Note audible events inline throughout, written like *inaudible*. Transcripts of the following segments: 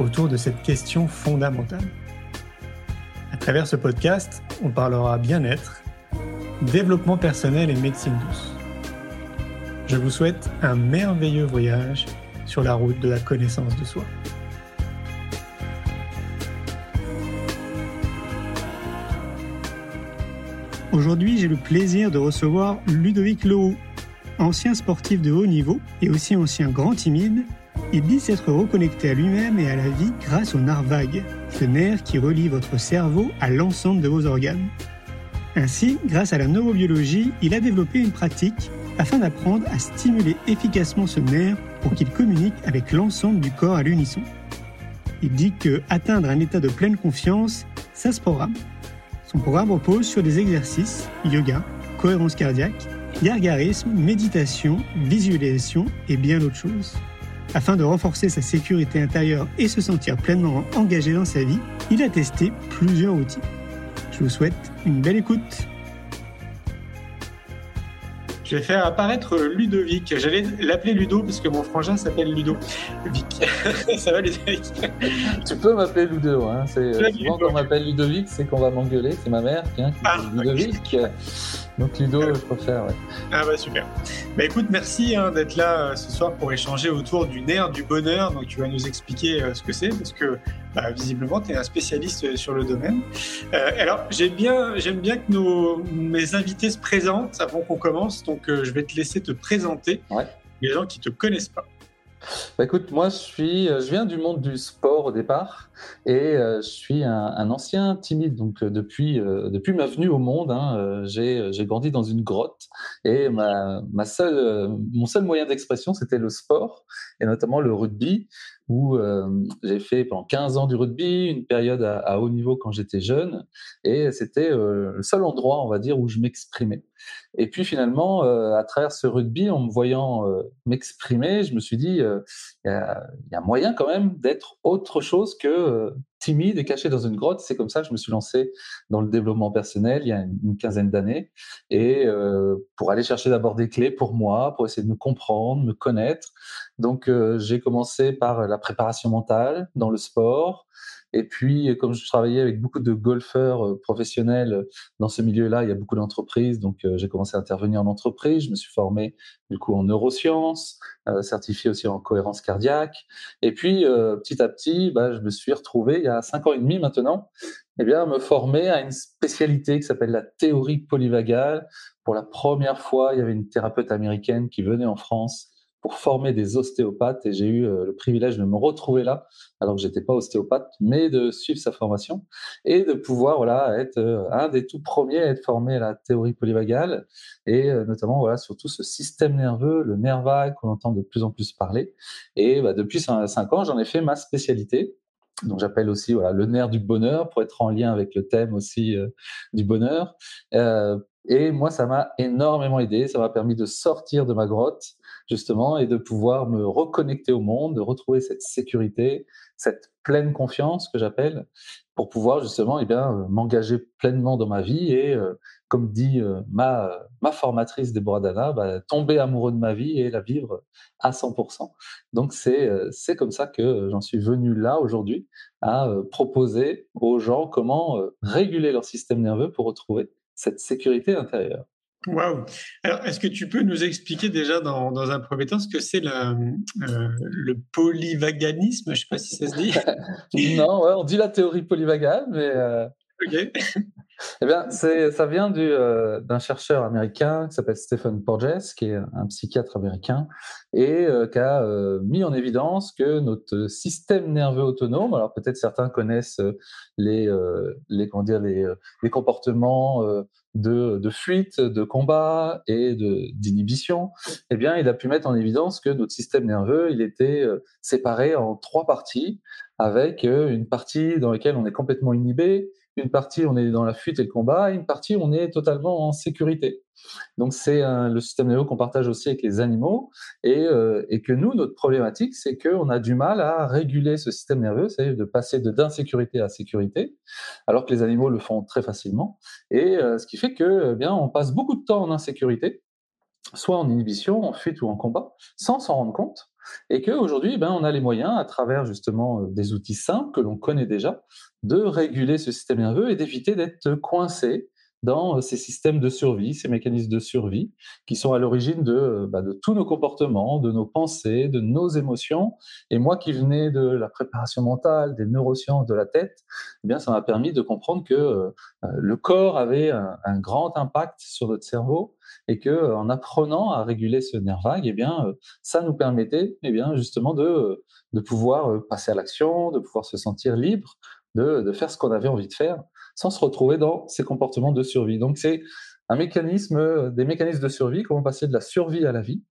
autour de cette question fondamentale. À travers ce podcast, on parlera bien-être, développement personnel et médecine douce. Je vous souhaite un merveilleux voyage sur la route de la connaissance de soi. Aujourd'hui, j'ai le plaisir de recevoir Ludovic Leroux, ancien sportif de haut niveau et aussi ancien grand timide. Il dit s'être reconnecté à lui-même et à la vie grâce au vague, ce nerf qui relie votre cerveau à l'ensemble de vos organes. Ainsi, grâce à la neurobiologie, il a développé une pratique afin d'apprendre à stimuler efficacement ce nerf pour qu'il communique avec l'ensemble du corps à l'unisson. Il dit que atteindre un état de pleine confiance, ça se programme. Son programme repose sur des exercices, yoga, cohérence cardiaque, gargarisme, méditation, visualisation et bien d'autres choses. Afin de renforcer sa sécurité intérieure et se sentir pleinement engagé dans sa vie, il a testé plusieurs outils. Je vous souhaite une belle écoute. Je vais faire apparaître Ludovic. J'allais l'appeler Ludo parce que mon frangin s'appelle Ludo. Vic. *laughs* Ça va Ludovic? Tu peux m'appeler Ludo. Hein. C'est, souvent quand on m'appelle Ludovic, c'est qu'on va m'engueuler. C'est ma mère qui, hein, qui Ah, Ludovic. Donc Ludo, je *laughs* préfère. Ouais. Ah bah super. Bah écoute, merci hein, d'être là euh, ce soir pour échanger autour du nerf du bonheur. Donc tu vas nous expliquer euh, ce que c'est parce que bah, visiblement tu es un spécialiste sur le domaine. Euh, alors j'aime bien, j'aime bien que nos, mes invités se présentent avant qu'on commence. Donc euh, je vais te laisser te présenter. Ouais. Les gens qui te connaissent pas. Bah, écoute, moi je suis, euh, je viens du monde du sport au départ et euh, je suis un, un ancien timide. Donc depuis, depuis ma venue au monde, hein, j'ai, grandi dans une grotte et ma, ma seule, mon seul moyen d'expression c'était le sport et notamment le rugby où euh, j'ai fait pendant 15 ans du rugby, une période à, haut niveau quand j'étais jeune et c'était euh, le seul endroit, on va dire, où je m'exprimais. Et puis finalement, euh, à travers ce rugby, en me voyant euh, m'exprimer, je me suis dit, euh, il y, y a moyen quand même d'être autre chose que timide et caché dans une grotte. C'est comme ça que je me suis lancé dans le développement personnel il y a une, quinzaine d'années, et pour aller chercher d'abord des clés pour moi, pour essayer de me comprendre, me connaître. Donc j'ai commencé par la préparation mentale dans le sport. Et puis, comme je travaillais avec beaucoup de golfeurs euh, professionnels euh, dans ce milieu-là, il y a beaucoup d'entreprises. Donc, euh, j'ai commencé à intervenir en entreprise. Je me suis formé du coup en neurosciences, euh, certifié aussi en cohérence cardiaque. Et puis, petit à petit, bah, je me suis retrouvé il y a cinq ans et demi maintenant, eh bien, à me former à une spécialité qui s'appelle la théorie polyvagale. Pour la première fois, il y avait une thérapeute américaine qui venait en France pour former des ostéopathes et j'ai eu euh, le privilège de me retrouver là alors que j'étais pas ostéopathe mais de suivre sa formation et de pouvoir voilà être euh, un des tout premiers à être formé à la théorie polyvagale et euh, notamment voilà sur tout ce système nerveux le nerf vague qu'on entend de plus en plus parler. Et bah, depuis cin- cinq ans j'en ai fait ma spécialité. Donc j'appelle aussi voilà le nerf du bonheur pour être en lien avec le thème aussi du bonheur et moi ça m'a énormément aidé ça m'a permis de sortir de ma grotte justement, et de pouvoir me reconnecter au monde, de retrouver cette sécurité, cette pleine confiance que j'appelle, pour pouvoir justement, eh bien, euh, m'engager pleinement dans ma vie et, euh, comme dit euh, ma, ma formatrice Déborah Dana, bah, tomber amoureux de ma vie et la vivre à 100%. Donc c'est c'est comme ça que j'en suis venu là aujourd'hui à proposer aux gens comment réguler leur système nerveux pour retrouver cette sécurité intérieure. Waouh. Alors, est-ce que tu peux nous expliquer déjà dans, dans un premier temps ce que c'est le, euh, le polyvaganisme? Je ne sais pas si ça se dit. *laughs* non, ouais, on dit la théorie polyvagale, mais euh, Ok. Eh bien, ça vient euh, d'un chercheur américain qui s'appelle Stephen Porges, qui est un psychiatre américain, et euh, qui a euh, mis en évidence que notre système nerveux autonome, alors peut-être certains connaissent les, comment dire, les, comportements de, de, fuite, de combat et d'inhibition, eh bien, il a pu mettre en évidence que notre système nerveux, il était séparé en trois parties, avec une partie dans laquelle on est complètement inhibé, une partie on est dans la fuite et le combat, et une partie on est totalement en sécurité. Donc c'est le système nerveux qu'on partage aussi avec les animaux, et, euh, que nous, notre problématique, c'est qu'on a du mal à réguler ce système nerveux, c'est-à-dire de passer de d'insécurité à sécurité, alors que les animaux le font très facilement, et euh, ce qui fait que eh bien on passe beaucoup de temps en insécurité, soit en inhibition, en fuite ou en combat, sans s'en rendre compte. Et qu'aujourd'hui, ben, on a les moyens, à travers justement euh, des outils simples que l'on connaît déjà, de réguler ce système nerveux et d'éviter d'être coincé dans euh, ces systèmes de survie, ces mécanismes de survie qui sont à l'origine de, euh, bah, de, tous nos comportements, de nos pensées, de nos émotions. Et moi qui venais de la préparation mentale, des neurosciences de la tête, eh bien, ça m'a permis de comprendre que le corps avait un, grand impact sur notre cerveau et que en apprenant à réguler ce nerf vague, eh bien, ça nous permettait eh bien, justement de, de pouvoir passer à l'action, de pouvoir se sentir libre, de, de faire ce qu'on avait envie de faire sans se retrouver dans ces comportements de survie. Donc c'est un mécanisme, des mécanismes de survie, comment passer de la survie à la vie,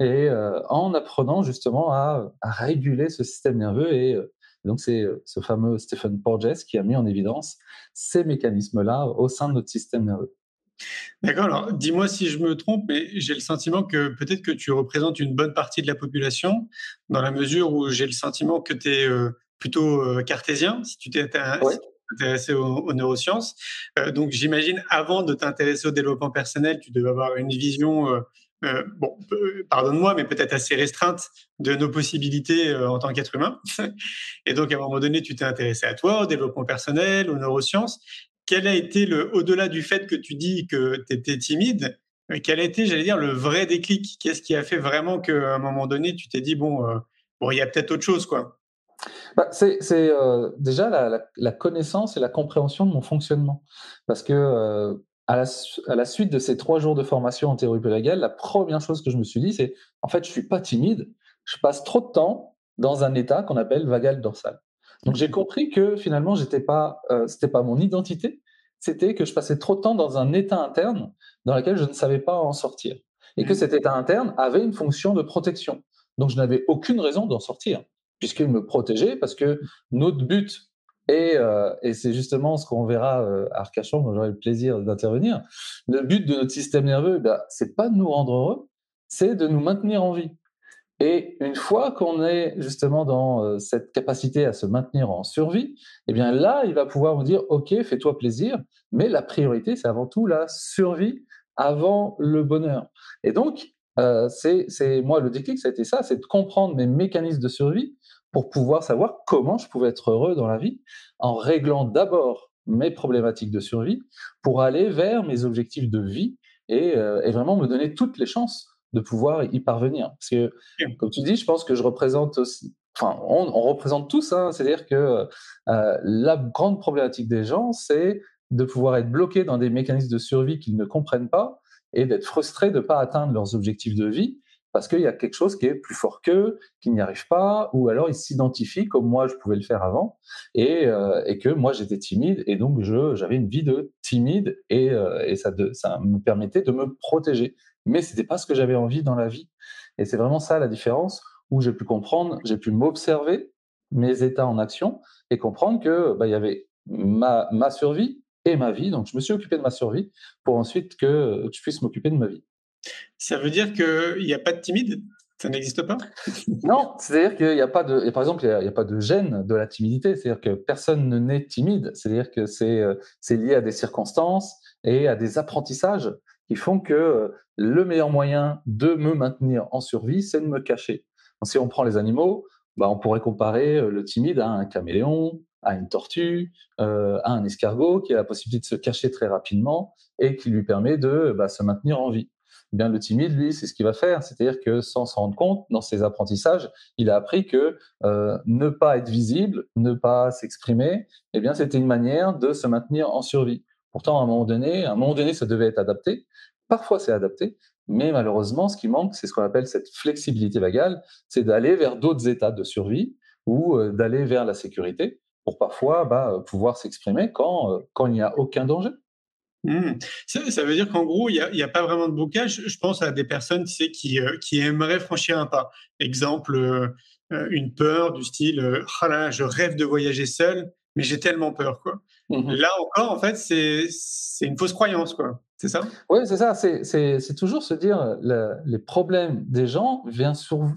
et euh, en apprenant justement à, réguler ce système nerveux. Et euh, donc c'est euh, ce fameux Stephen Porges qui a mis en évidence ces mécanismes-là au sein de notre système nerveux. D'accord, alors dis-moi si je me trompe, mais j'ai le sentiment que peut-être que tu représentes une bonne partie de la population, dans la mesure où j'ai le sentiment que tu es plutôt cartésien, si tu t'es intéressé aux, neurosciences. Euh, donc j'imagine, avant de t'intéresser au développement personnel, tu devais avoir une vision, euh, euh, bon, pardonne-moi, mais peut-être assez restreinte de nos possibilités en tant qu'être humain. *laughs* Et donc à un moment donné, tu t'es intéressé à toi, au développement personnel, aux neurosciences. Quel a été le, au-delà du fait que tu dis que tu étais timide, quel a été, j'allais dire, le vrai déclic? Qu'est-ce qui a fait vraiment qu'à un moment donné, tu t'es dit, bon, bon, il y a peut-être autre chose, quoi? Bah, c'est euh, déjà la, la, connaissance et la compréhension de mon fonctionnement. Parce que euh, à, la, suite de ces trois jours de formation en théorie pédagogique, la première chose que je me suis dit, c'est en fait, je suis pas timide, je passe trop de temps dans un état qu'on appelle vagal dorsal. Donc j'ai compris que finalement, j'étais pas, euh, c'était pas mon identité, c'était que je passais trop de temps dans un état interne dans lequel je ne savais pas en sortir. Et que mmh. cet état interne avait une fonction de protection. Donc je n'avais aucune raison d'en sortir puisqu'il me protégeait, parce que notre but, et, euh, et c'est justement ce qu'on verra euh, à Arcachon, dont j'aurai le plaisir d'intervenir, le but de notre système nerveux, ben, c'est pas de nous rendre heureux, c'est de nous maintenir en vie. Et une fois qu'on est justement dans euh, cette capacité à se maintenir en survie, eh bien là, il va pouvoir vous dire, OK, fais-toi plaisir, mais la priorité, c'est avant tout la survie avant le bonheur. Et donc, euh, c'est moi le déclic, ça a été ça, c'est de comprendre mes mécanismes de survie pour pouvoir savoir comment je pouvais être heureux dans la vie en réglant d'abord mes problématiques de survie pour aller vers mes objectifs de vie et, euh, et, vraiment me donner toutes les chances de pouvoir y parvenir. Parce que, comme tu dis, je pense que je représente aussi, enfin, on, on représente tous, hein, c'est-à-dire que euh, la grande problématique des gens, c'est de pouvoir être bloqué dans des mécanismes de survie qu'ils ne comprennent pas et d'être frustrés de ne pas atteindre leurs objectifs de vie parce qu'il y a quelque chose qui est plus fort qu'eux, qui n'y arrive pas, ou alors ils s'identifient comme moi je pouvais le faire avant, et, euh, et que moi j'étais timide, et donc j'avais une vie de timide, et, euh, et ça, de, ça me permettait de me protéger. Mais c'était pas ce que j'avais envie dans la vie. Et c'est vraiment ça la différence, où j'ai pu comprendre, j'ai pu m'observer, mes états en action, et comprendre que bah, il y avait ma, ma survie et ma vie. Donc je me suis occupé de ma survie pour ensuite que je puisse m'occuper de ma vie. Ça veut dire qu'il n'y a pas de timide? Ça n'existe pas? *laughs* Non, c'est-à-dire qu'il n'y a pas de, par exemple, il n'y a, pas de gêne de la timidité. C'est-à-dire que personne ne naît timide. C'est-à-dire que c'est euh, c'est lié à des circonstances et à des apprentissages qui font que euh, le meilleur moyen de me maintenir en survie, c'est de me cacher. si on prend les animaux, bah, on pourrait comparer euh, le timide à un caméléon, à une tortue, à un escargot qui a la possibilité de se cacher très rapidement et qui lui permet de bah, se maintenir en vie. Eh bien, le timide, lui, c'est ce qu'il va faire. C'est-à-dire que sans s'en rendre compte, dans ses apprentissages, il a appris que euh, ne pas être visible, ne pas s'exprimer, eh bien, c'était une manière de se maintenir en survie. Pourtant, à un moment donné, à un moment donné, ça devait être adapté. Parfois, c'est adapté, mais malheureusement, ce qui manque, c'est ce qu'on appelle cette flexibilité vagale, c'est d'aller vers d'autres états de survie ou euh, d'aller vers la sécurité pour parfois bah, pouvoir s'exprimer quand, euh, quand il n'y a aucun danger. Mmh. Ça, veut dire qu'en gros, il n'y a, pas vraiment de blocage. Je pense à des personnes tu sais, qui, euh, aimeraient franchir un pas. Exemple, une peur du style oh là, je rêve de voyager seul, mais j'ai tellement peur. Quoi. Mmh là encore, en fait, c'est une fausse croyance. quoi. C'est ça? Oui, c'est ça. C'est toujours se dire les problèmes des gens viennent sur,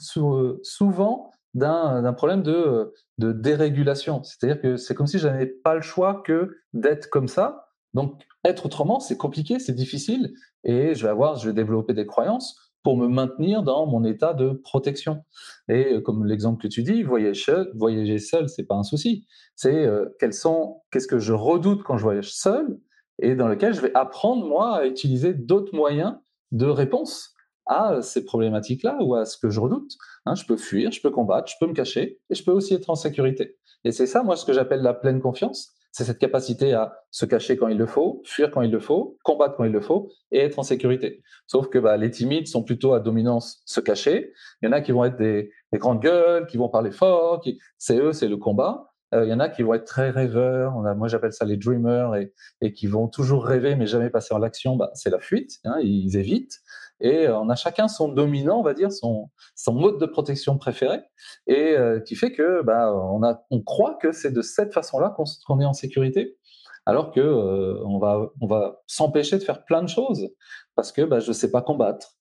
souvent d'un problème de, de dérégulation. C'est-à-dire que c'est comme si je n'avais pas le choix que d'être comme ça. Donc, être autrement, c'est compliqué, c'est difficile. Et je vais avoir, je vais développer des croyances pour me maintenir dans mon état de protection. Et euh, comme l'exemple que tu dis, voyager seul, voyager seul, c'est pas un souci. C'est euh, sont, qu'est-ce que je redoute quand je voyage seul, et dans lequel je vais apprendre moi à utiliser d'autres moyens de réponse à ces problématiques-là ou à ce que je redoute. Hein, je peux fuir, je peux combattre, je peux me cacher, et je peux aussi être en sécurité. Et c'est ça, moi, ce que j'appelle la pleine confiance. C'est cette capacité à se cacher quand il le faut, fuir quand il le faut, combattre quand il le faut et être en sécurité. Sauf que bah, les timides sont plutôt à dominance se cacher. Il y en a qui vont être des, grandes gueules, qui vont parler fort, qui... c'est eux, c'est le combat. Euh, il y en a qui vont être très rêveurs. Moi, j'appelle ça les dreamers et, et, qui vont toujours rêver mais jamais passer en l'action. Bah, c'est la fuite. Hein, ils évitent. Et euh, on a chacun son dominant, on va dire, son, son mode de protection préféré, et euh, qui fait que bah, on, a, on croit que c'est de cette façon-là qu'on est en sécurité, alors que euh, on va, on va s'empêcher de faire plein de choses parce que bah, je ne sais pas combattre.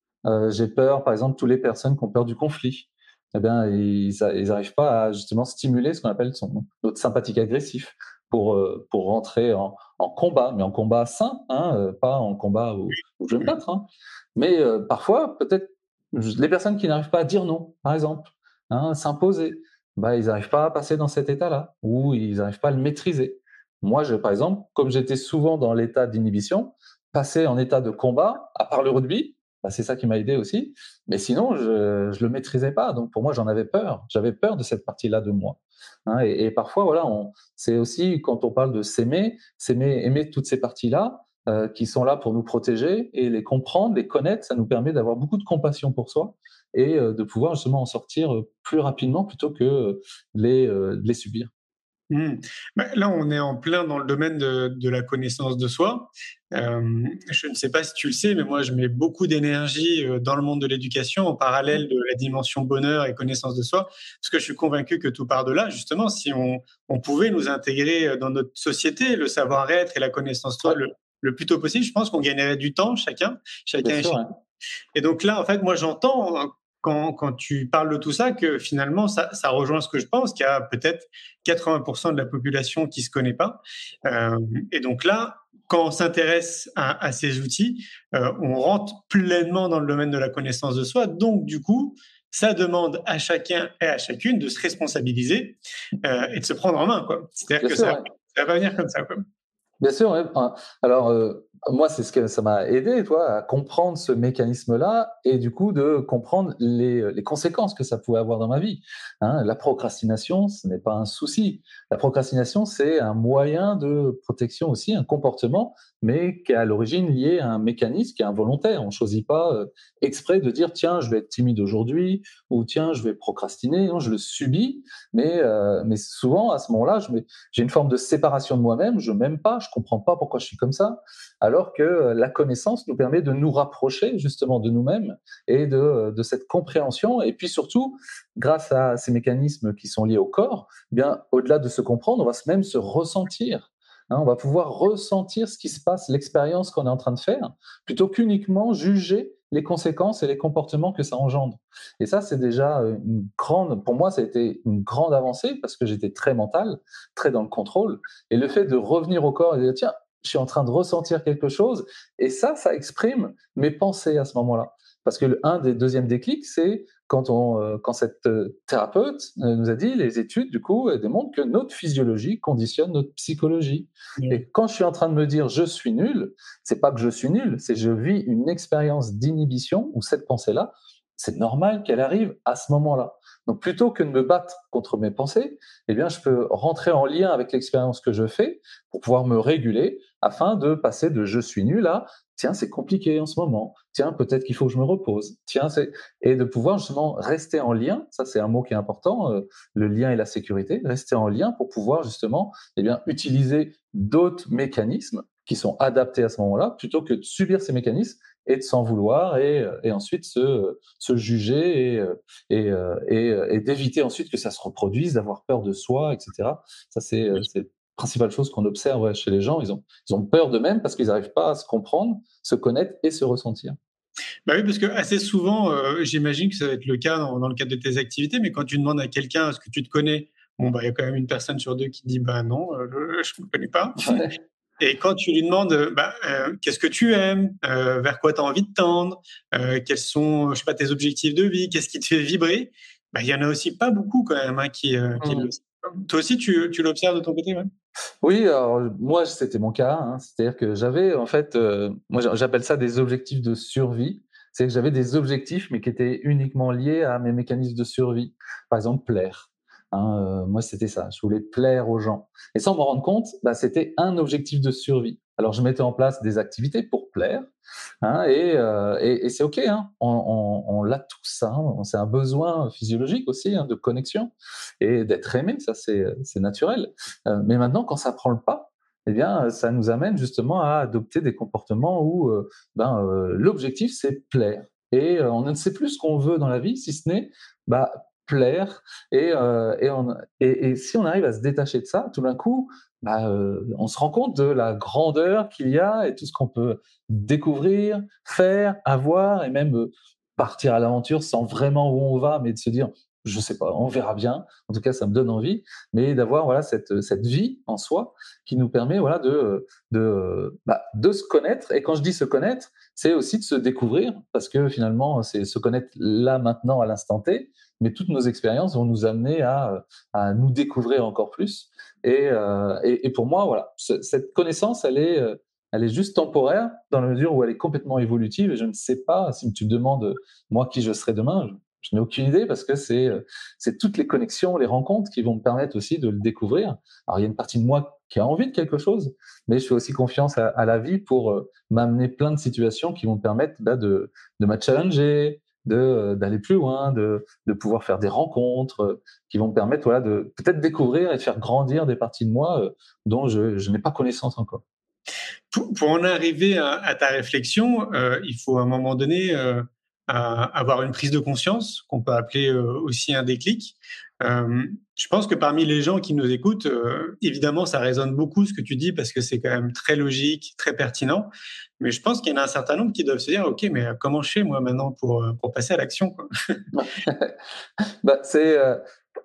J'ai peur, par exemple, toutes les personnes qui ont peur du conflit. Eh bien, ils n'arrivent pas à justement stimuler ce qu'on appelle son, notre sympathique agressif pour, pour rentrer en, en combat, mais en combat sain, hein, pas en combat où, où je vais me battre. Hein. Mais euh, parfois, peut-être, les personnes qui n'arrivent pas à dire non, par exemple, hein, s'imposer, bah, ils n'arrivent pas à passer dans cet état-là, ou ils n'arrivent pas à le maîtriser. Moi, je, par exemple, comme j'étais souvent dans l'état d'inhibition, passer en état de combat, à part le rugby, bah, c'est ça qui m'a aidé aussi. Mais sinon, je ne le maîtrisais pas. Donc, pour moi, j'en avais peur. J'avais peur de cette partie-là de moi. Hein, et, parfois, voilà, c'est aussi quand on parle de s'aimer, s'aimer, aimer toutes ces parties-là, euh, qui sont là pour nous protéger et les comprendre, les connaître, ça nous permet d'avoir beaucoup de compassion pour soi et euh, de pouvoir justement en sortir euh, plus rapidement plutôt que les, les subir. Mmh. Bah, là, on est en plein dans le domaine de, de la connaissance de soi. je ne sais pas si tu le sais, mais moi, je mets beaucoup d'énergie dans le monde de l'éducation en parallèle de la dimension bonheur et connaissance de soi, parce que je suis convaincu que tout part de là. Justement, si on, on pouvait nous intégrer dans notre société, le savoir-être et la connaissance de soi, le, le plus tôt possible, je pense qu'on gagnerait du temps chacun, chacun et, donc là, en fait, moi, j'entends quand, quand, tu parles de tout ça que finalement, ça, ça rejoint ce que je pense, qu'il y a peut-être 80% de la population qui se connaît pas. Euh, et donc là, quand on s'intéresse à, à, ces outils, euh, on rentre pleinement dans le domaine de la connaissance de soi. Donc, du coup, ça demande à chacun et à chacune de se responsabiliser euh, et de se prendre en main. C'est-à-dire que ça, ça va venir comme ça. Quoi. Bien sûr. Alors, euh, moi, c'est ce que ça m'a aidé, toi, à comprendre ce mécanisme-là et du coup de comprendre les, les, conséquences que ça pouvait avoir dans ma vie. Hein, la procrastination, ce n'est pas un souci. La procrastination, c'est un moyen de protection aussi, un comportement, mais qui est à l'origine lié à un mécanisme qui est involontaire. On ne choisit pas euh, exprès de dire tiens, je vais être timide aujourd'hui ou tiens, je vais procrastiner. Non, je le subis, mais, euh, mais souvent à ce moment-là, j'ai une forme de séparation de moi-même. Je m'aime pas, je comprends pas pourquoi je suis comme ça. Alors que euh, la connaissance nous permet de nous rapprocher justement de nous-mêmes et de, de cette compréhension. Et puis surtout, grâce à ces mécanismes qui sont liés au corps, eh bien au-delà de se comprendre, on va même se ressentir. Hein, on va pouvoir ressentir ce qui se passe, l'expérience qu'on est en train de faire, plutôt qu'uniquement juger les conséquences et les comportements que ça engendre. Et ça, c'est déjà une grande, pour moi, ça a été une grande avancée parce que j'étais très mental, très dans le contrôle. Et le fait de revenir au corps et de dire, tiens, je suis en train de ressentir quelque chose, et ça, ça exprime mes pensées à ce moment-là. Parce que un des deuxièmes déclics, c'est quand, on, euh, quand cette euh, thérapeute euh, nous a dit, les études, du coup, démontrent que notre physiologie conditionne notre psychologie. Et quand je suis en train de me dire je suis nul, c'est pas que je suis nul, c'est je vis une expérience d'inhibition où cette pensée-là c'est normal qu'elle arrive à ce moment-là. Donc plutôt que de me battre contre mes pensées, eh bien je peux rentrer en lien avec l'expérience que je fais pour pouvoir me réguler afin de passer de je suis nul à tiens c'est compliqué en ce moment, tiens peut-être qu'il faut que je me repose, tiens c'est et de pouvoir justement rester en lien, ça c'est un mot qui est important, euh, le lien et la sécurité, rester en lien pour pouvoir justement eh bien utiliser d'autres mécanismes qui sont adaptés à ce moment-là plutôt que de subir ces mécanismes et de s'en vouloir et, et, ensuite se, se juger et, et, et, d'éviter ensuite que ça se reproduise, d'avoir peur de soi, etc. Ça, c'est la principale chose qu'on observe chez les gens. Ils ont, ils ont peur d'eux-mêmes parce qu'ils n'arrivent pas à se comprendre, se connaître et se ressentir. Bah oui, parce que assez souvent, euh, j'imagine que ça va être le cas dans, dans, le cadre de tes activités, mais quand tu demandes à quelqu'un est-ce que tu te connais, bon, bah, il y a quand même une personne sur deux qui dit bah non, euh, je ne me connais pas. Ouais. Et quand tu lui demandes, euh, bah, euh, qu'est-ce que tu aimes, euh, vers quoi tu as envie de tendre, euh, quels sont, je sais pas, tes objectifs de vie, qu'est-ce qui te fait vibrer, bah, il y en a aussi pas beaucoup quand même hein, qui, qui mmh. le Toi aussi, tu, tu l'observes de ton côté, ouais? Oui, alors moi c'était mon cas, hein, c'est-à-dire que j'avais en fait, moi j'appelle ça des objectifs de survie. C'est que j'avais des objectifs, mais qui étaient uniquement liés à mes mécanismes de survie. Par exemple, plaire. Hein, euh, moi, c'était ça. Je voulais plaire aux gens. Et sans m'en rendre compte, bah, c'était un objectif de survie. Alors, je mettais en place des activités pour plaire. Hein, et, euh, et, c'est OK. Hein, on, on, on l'a tous. C'est un besoin physiologique aussi de connexion et d'être aimé. Ça, c'est naturel. Euh, mais maintenant, quand ça prend le pas, eh bien, ça nous amène justement à adopter des comportements où ben, l'objectif, c'est plaire. Et on ne sait plus ce qu'on veut dans la vie, si ce n'est bah, plaire. Et, euh, et, et, si on arrive à se détacher de ça, tout d'un coup, bah, euh, on se rend compte de la grandeur qu'il y a et tout ce qu'on peut découvrir, faire, avoir et même euh, partir à l'aventure sans vraiment où on va, mais de se dire, je sais pas, on verra bien. En tout cas, ça me donne envie, mais d'avoir voilà cette cette vie en soi qui nous permet voilà de de bah, de se connaître. Et quand je dis se connaître, c'est aussi de se découvrir parce que finalement, c'est se connaître là maintenant à l'instant T, mais toutes nos expériences vont nous amener à, à nous découvrir encore plus. Et, euh, et, pour moi, voilà, cette connaissance, elle est, elle est juste temporaire dans la mesure où elle est complètement évolutive. Et je ne sais pas si tu me demandes moi qui je serai demain. Je, n'ai aucune idée parce que c'est c'est toutes les connexions, les rencontres qui vont me permettre aussi de le découvrir. Alors il y a une partie de moi qui a envie de quelque chose, mais je fais aussi confiance à, à la vie pour m'amener plein de situations qui vont me permettre bah, de de me challenger, d'aller plus loin, de, pouvoir faire des rencontres euh, qui vont me permettre voilà, de peut-être découvrir et faire grandir des parties de moi euh, dont je, n'ai pas connaissance encore. Pour, en arriver à, ta réflexion, euh, il faut à un moment donné euh, avoir une prise de conscience, qu'on peut appeler euh, aussi un déclic. Je pense que parmi les gens qui nous écoutent, évidemment, ça résonne beaucoup ce que tu dis parce que c'est quand même très logique, très pertinent. Mais je pense qu'il y en a un certain nombre qui doivent se dire, OK, mais comment je fais moi maintenant pour, pour passer à l'action *laughs* bah, C'est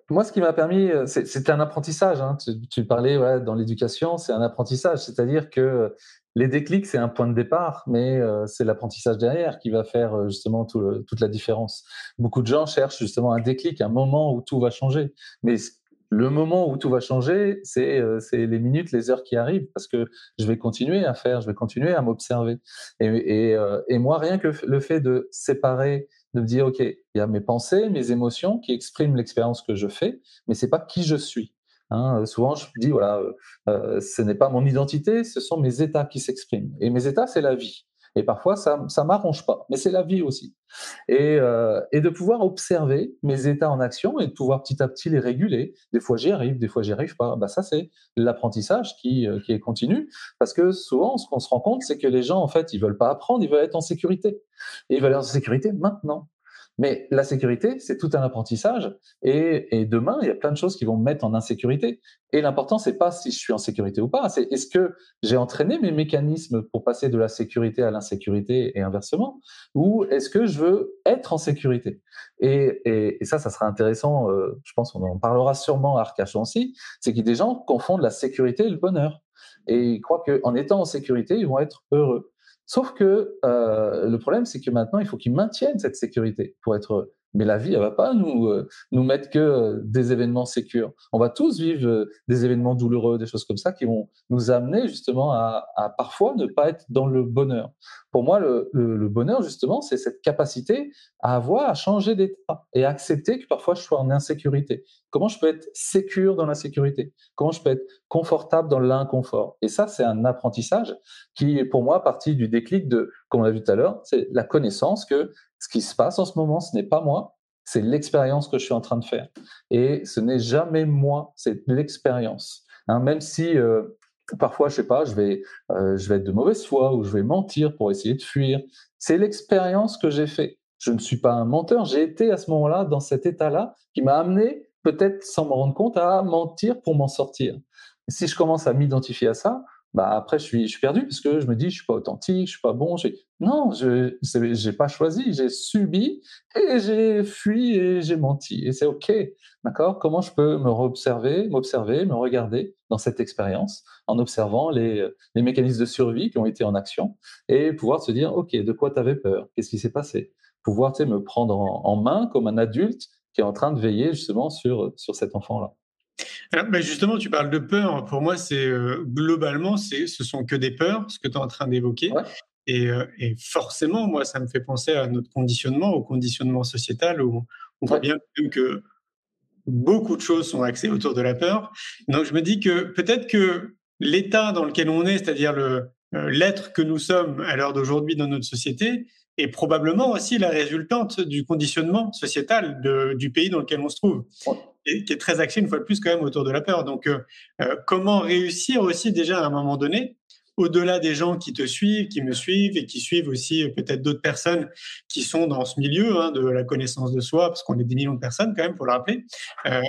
moi ce qui m'a permis, c'est un apprentissage. Hein. Tu, parlais ouais, dans l'éducation, c'est un apprentissage, c'est-à-dire que les déclics c'est un point de départ, mais euh, c'est l'apprentissage derrière qui va faire justement tout le, toute la différence. Beaucoup de gens cherchent justement un déclic, un moment où tout va changer, mais le moment où tout va changer, c'est euh, les minutes, les heures qui arrivent, parce que je vais continuer à faire, je vais continuer à m'observer. Et, et, euh, et, moi, rien que le fait de séparer, de me dire, OK, il y a mes pensées, mes émotions qui expriment l'expérience que je fais, mais c'est pas qui je suis. Hein, souvent, je dis, voilà, euh, ce n'est pas mon identité, ce sont mes états qui s'expriment. Et mes états, c'est la vie. Et parfois, ça ça m'arrange pas, mais c'est la vie aussi. Et, euh, et de pouvoir observer mes états en action et de pouvoir petit à petit les réguler. Des fois, j'y arrive, des fois, j'y arrive pas. Bah, ça, c'est l'apprentissage qui, euh, qui est continu. Parce que souvent, ce qu'on se rend compte, c'est que les gens, en fait, ils veulent pas apprendre, ils veulent être en sécurité. Et ils veulent être en sécurité maintenant. Mais la sécurité, c'est tout un apprentissage. Et, demain, il y a plein de choses qui vont me mettre en insécurité. Et l'important, c'est pas si je suis en sécurité ou pas. C'est est-ce que j'ai entraîné mes mécanismes pour passer de la sécurité à l'insécurité et inversement, ou est-ce que je veux être en sécurité? Et, ça, ça sera intéressant. Euh, je pense qu'on en parlera sûrement à Arcachon aussi. C'est a des gens confondent la sécurité et le bonheur. Et ils croient qu'en étant en sécurité, ils vont être heureux. Sauf que euh, le problème, c'est que maintenant, il faut qu'ils maintiennent cette sécurité pour être Mais la vie, elle va pas nous euh, nous mettre que euh, des événements sécures. On va tous vivre euh, des événements douloureux, des choses comme ça qui vont nous amener justement à, parfois ne pas être dans le bonheur. Pour moi, le, bonheur justement, c'est cette capacité à avoir à changer d'état et accepter que parfois je sois en insécurité. Comment je peux être sécure dans l'insécurité? Comment je peux être confortable dans l'inconfort? Et ça, c'est un apprentissage qui est pour moi partie du déclic de, comme on l'a vu tout à l'heure, c'est la connaissance que ce qui se passe en ce moment, ce n'est pas moi, c'est l'expérience que je suis en train de faire. Et ce n'est jamais moi, c'est l'expérience. Hein, même si euh, parfois, je sais pas, je vais, euh, je vais être de mauvaise foi ou je vais mentir pour essayer de fuir. C'est l'expérience que j'ai fait. Je ne suis pas un menteur. J'ai été à ce moment-là dans cet état-là qui m'a amené, peut-être sans me rendre compte, à mentir pour m'en sortir. si je commence à m'identifier à ça, bah après je suis perdu parce que je me dis je suis pas authentique, je suis pas bon. Non, je j'ai pas choisi, j'ai subi et j'ai fui et j'ai menti et c'est ok, d'accord? Comment je peux me observer, m'observer, me regarder dans cette expérience en observant les les mécanismes de survie qui ont été en action et pouvoir se dire ok de quoi tu avais peur, qu'est-ce qui s'est passé, pouvoir me prendre en, en main comme un adulte qui est en train de veiller justement sur sur cet enfant là. Alors, ben justement, tu parles de peur. Pour moi, c'est euh, globalement, c'est, ce sont que des peurs, ce que tu es en train d'évoquer. Ouais. Et, euh, et, forcément, moi, ça me fait penser à notre conditionnement, au conditionnement sociétal, où on voit bien que beaucoup de choses sont axées autour de la peur. Donc, je me dis que peut-être que l'état dans lequel on est, c'est-à-dire euh, l'être que nous sommes à l'heure d'aujourd'hui dans notre société, est probablement aussi la résultante du conditionnement sociétal de, du pays dans lequel on se trouve. Et qui est très axé une fois de plus quand même autour de la peur. Donc, euh, comment réussir aussi déjà à un moment donné, au-delà des gens qui te suivent, qui me suivent et qui suivent aussi euh, peut-être d'autres personnes qui sont dans ce milieu hein, de la connaissance de soi, parce qu'on est des millions de personnes quand même, pour le rappeler. Euh,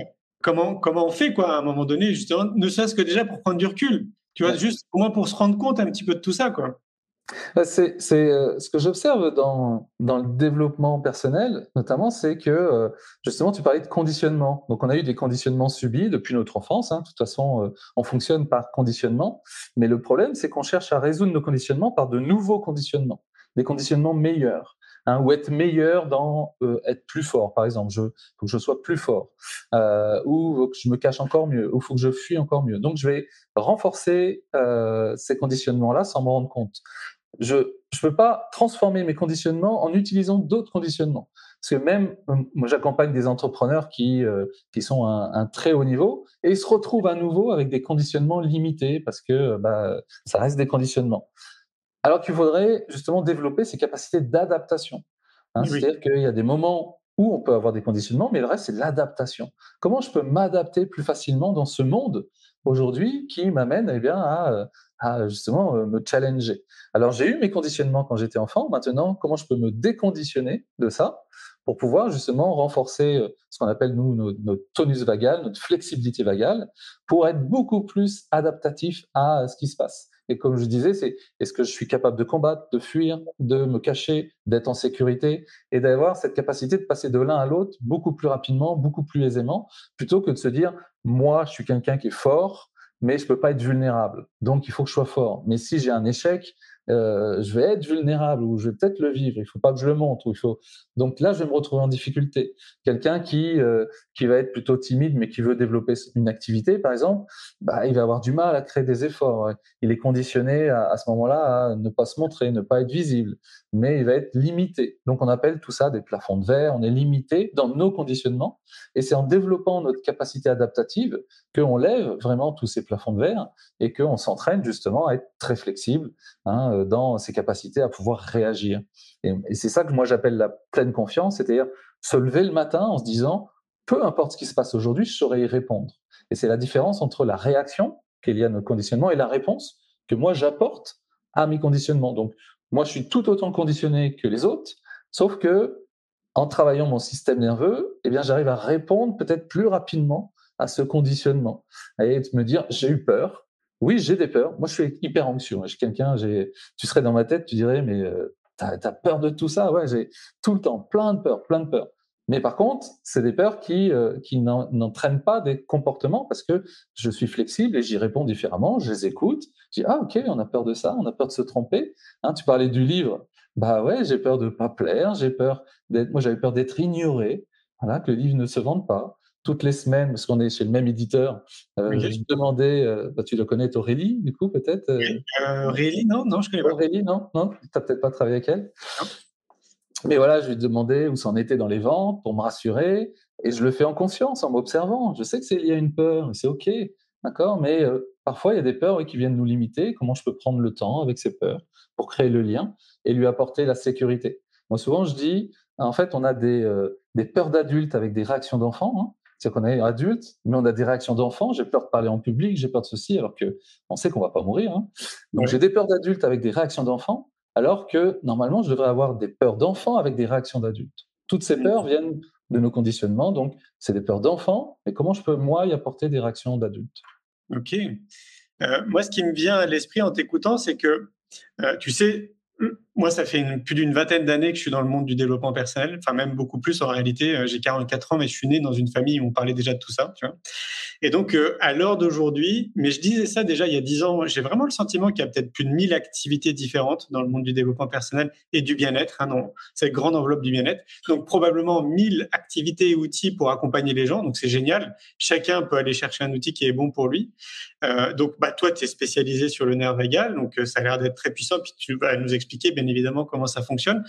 comment comment on fait quoi à un moment donné justement, ne serait-ce que déjà pour prendre du recul, tu vois, ouais. juste au moins pour se rendre compte un petit peu de tout ça quoi. C'est euh, ce que j'observe dans, le développement personnel, notamment, c'est que euh, justement, tu parlais de conditionnement. Donc, on a eu des conditionnements subis depuis notre enfance. Hein. De toute façon, euh, on fonctionne par conditionnement. Mais le problème, c'est qu'on cherche à résoudre nos conditionnements par de nouveaux conditionnements, des conditionnements meilleurs. Hein, ou être meilleur dans euh, être plus fort, par exemple. Je faut que je sois plus fort, euh, ou que je me cache encore mieux, ou faut que je fuis encore mieux. Donc, je vais renforcer euh, ces conditionnements-là sans me rendre compte. Je ne peux pas transformer mes conditionnements en utilisant d'autres conditionnements. Parce que même, moi, j'accompagne des entrepreneurs qui, euh, qui sont à un, un, très haut niveau et ils se retrouvent à nouveau avec des conditionnements limités parce que bah, ça reste des conditionnements. Alors qu'il faudrait justement développer ces capacités d'adaptation. Hein, oui. C'est-à-dire qu'il y a des moments où on peut avoir des conditionnements, mais le reste, c'est l'adaptation. Comment je peux m'adapter plus facilement dans ce monde aujourd'hui qui m'amène eh bien, à, à justement euh, me challenger? Alors, j'ai eu mes conditionnements quand j'étais enfant. Maintenant, comment je peux me déconditionner de ça pour pouvoir justement renforcer euh, ce qu'on appelle nous notre, notre tonus vagal, notre flexibilité vagale, pour être beaucoup plus adaptatif à ce qui se passe? Et comme je disais, c'est est-ce que je suis capable de combattre, de fuir, de me cacher, d'être en sécurité et d'avoir cette capacité de passer de l'un à l'autre beaucoup plus rapidement, beaucoup plus aisément, plutôt que de se dire moi, je suis quelqu'un qui est fort, mais je peux pas être vulnérable. Donc il faut que je sois fort. Mais si j'ai un échec, euh, je vais être vulnérable ou je vais peut-être le vivre. Il faut pas que je le montre. Donc là, je vais me retrouver en difficulté. Quelqu'un qui euh, qui va être plutôt timide mais qui veut développer une activité, par exemple, bah, il va avoir du mal à créer des efforts. Il est conditionné à, à ce moment-là à ne pas se montrer, ne pas être visible, mais il va être limité. Donc on appelle tout ça des plafonds de verre. On est limité dans nos conditionnements et c'est en développant notre capacité adaptative qu'on lève vraiment tous ces plafonds de verre et qu'on s'entraîne justement à être très flexible. Hein, dans ses capacités à pouvoir réagir. Et, c'est ça que moi j'appelle la pleine confiance, c'est-à-dire se lever le matin en se disant, peu importe ce qui se passe aujourd'hui, je saurai y répondre. Et c'est la différence entre la réaction qui est liée à nos conditionnements et la réponse que moi j'apporte à mes conditionnements. Donc moi je suis tout autant conditionné que les autres, sauf que en travaillant mon système nerveux, eh bien j'arrive à répondre peut-être plus rapidement à ce conditionnement et de me dire j'ai eu peur, oui, j'ai des peurs. Moi, je suis hyper anxieux. Je suis quelqu'un, tu serais dans ma tête, tu dirais, mais euh, t'as as peur de tout ça? Ouais, j'ai tout le temps plein de peurs, plein de peurs. Mais par contre, c'est des peurs qui, euh, qui n'entraînent pas des comportements parce que je suis flexible et j'y réponds différemment. Je les écoute. Je dis, ah, ok, on a peur de ça, on a peur de se tromper. Hein, tu parlais du livre. Bah ouais, j'ai peur de pas plaire, j'ai peur d'être, moi j'avais peur d'être ignoré, voilà, que le livre ne se vende pas. Toutes les semaines, parce qu'on est chez le même éditeur, euh, je demandais, euh, bah, tu le connais, Aurélie, du coup, peut-être euh, Aurélie, non, non, je connais pas. Aurélie, non, non, tu n'as peut-être pas travaillé avec elle? Mais voilà, je lui demandais où c'en était dans les ventes pour me rassurer, et je le fais en conscience, en m'observant. Je sais que c'est lié à une peur, et c'est OK, d'accord, mais parfois il y a des peurs qui viennent nous limiter. Comment je peux prendre le temps avec ces peurs pour créer le lien et lui apporter la sécurité? Moi, souvent, je dis, en fait, on a des, des peurs d'adultes avec des réactions d'enfants. Hein. C'est qu'on est adulte, mais on a des réactions d'enfants. J'ai peur de parler en public, j'ai peur de ceci, alors que on sait qu'on va pas mourir. Hein. Donc j'ai des peurs d'adultes avec des réactions d'enfants, alors que normalement je devrais avoir des peurs d'enfants avec des réactions d'adultes. Toutes ces peurs viennent de nos conditionnements, donc c'est des peurs d'enfants. Mais comment je peux moi y apporter des réactions d'adultes? Ok. Euh, moi, ce qui me vient à l'esprit en t'écoutant, c'est que euh, tu sais, moi, ça fait plus d'une vingtaine d'années que je suis dans le monde du développement personnel, enfin même beaucoup plus en réalité. Euh, j'ai 44 ans, mais je suis né dans une famille où on parlait déjà de tout ça. Et donc, euh, à l'heure d'aujourd'hui, mais je disais ça déjà il y a 10 ans, j'ai vraiment le sentiment qu'il y a peut-être plus de 1000 activités différentes dans le monde du développement personnel et du bien-être, hein, dans cette grande enveloppe du bien-être. Donc, probablement 1000 activités et outils pour accompagner les gens. Donc, c'est génial. Chacun peut aller chercher un outil qui est bon pour lui. Euh, donc, bah, toi, tu es spécialisé sur le nerf vagal, donc ça a l'air d'être très puissant. Puis tu vas nous expliquer, évidemment comment ça fonctionne.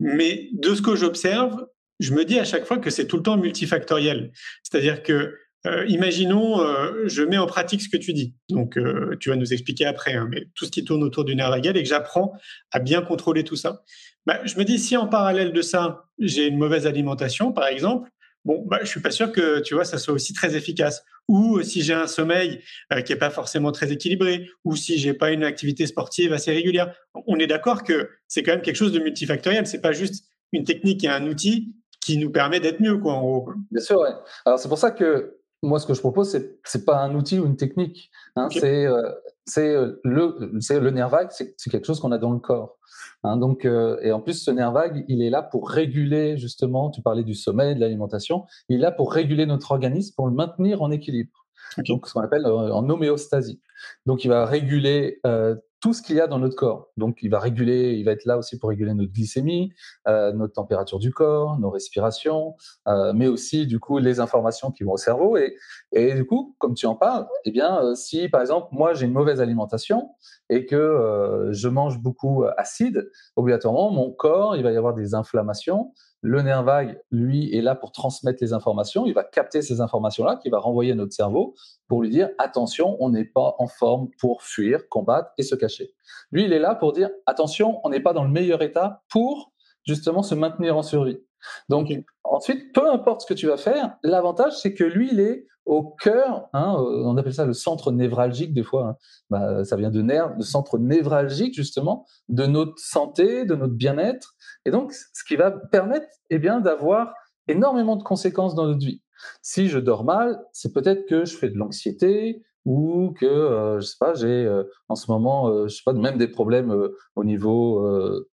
Mais de ce que j'observe, je me dis à chaque fois que c'est tout le temps multifactoriel. C'est-à-dire que, euh, imaginons, euh, je mets en pratique ce que tu dis. Donc, euh, tu vas nous expliquer après, hein, mais tout ce qui tourne autour du nerf vagal et que j'apprends à bien contrôler tout ça. Bah, je me dis, si en parallèle de ça, j'ai une mauvaise alimentation, par exemple, bon, bah, je suis pas sûr que tu vois ça soit aussi très efficace. Ou si j'ai un sommeil euh, qui est pas forcément très équilibré, ou si j'ai pas une activité sportive assez régulière. On est d'accord que c'est quand même quelque chose de multifactoriel. C'est pas juste une technique et un outil qui nous permet d'être mieux, quoi, en gros. Bien sûr, ouais. Alors c'est pour ça que moi, ce que je propose, c'est c'est pas un outil ou une technique. Hein, C'est euh, c'est euh, le c'est le nerf vague, c'est quelque chose qu'on a dans le corps. Hein, donc, euh, et en plus, ce nerf vague, il est là pour réguler justement. Tu parlais du sommeil, de l'alimentation. Il est là pour réguler notre organisme, pour le maintenir en équilibre. Donc, ce qu'on appelle euh, en homéostasie. Donc, il va réguler euh, tout ce qu'il y a dans notre corps. Donc, il va réguler, il va être là aussi pour réguler notre glycémie, euh, notre température du corps, nos respirations, euh, mais aussi du coup les informations qui vont au cerveau. Et, et du coup, comme tu en parles, eh bien, euh, si par exemple moi j'ai une mauvaise alimentation et que euh, je mange beaucoup acide, obligatoirement mon corps il va y avoir des inflammations. Le nerf vague, lui, est là pour transmettre les informations. Il va capter ces informations-là, qui va renvoyer à notre cerveau pour lui dire attention, on n'est pas en forme pour fuir, combattre et se cacher. Lui, il est là pour dire attention, on n'est pas dans le meilleur état pour justement se maintenir en survie. Donc ensuite, peu importe ce que tu vas faire, l'avantage c'est que lui, il est au cœur, hein, on appelle ça le centre névralgique des fois, hein. bah, ça vient de nerf, le centre névralgique justement de notre santé, de notre bien-être, et donc ce qui va permettre eh bien d'avoir énormément de conséquences dans notre vie. Si je dors mal, c'est peut-être que je fais de l'anxiété ou que euh, je sais pas, j'ai euh, en ce moment, euh, je sais pas, même des problèmes euh, au niveau euh,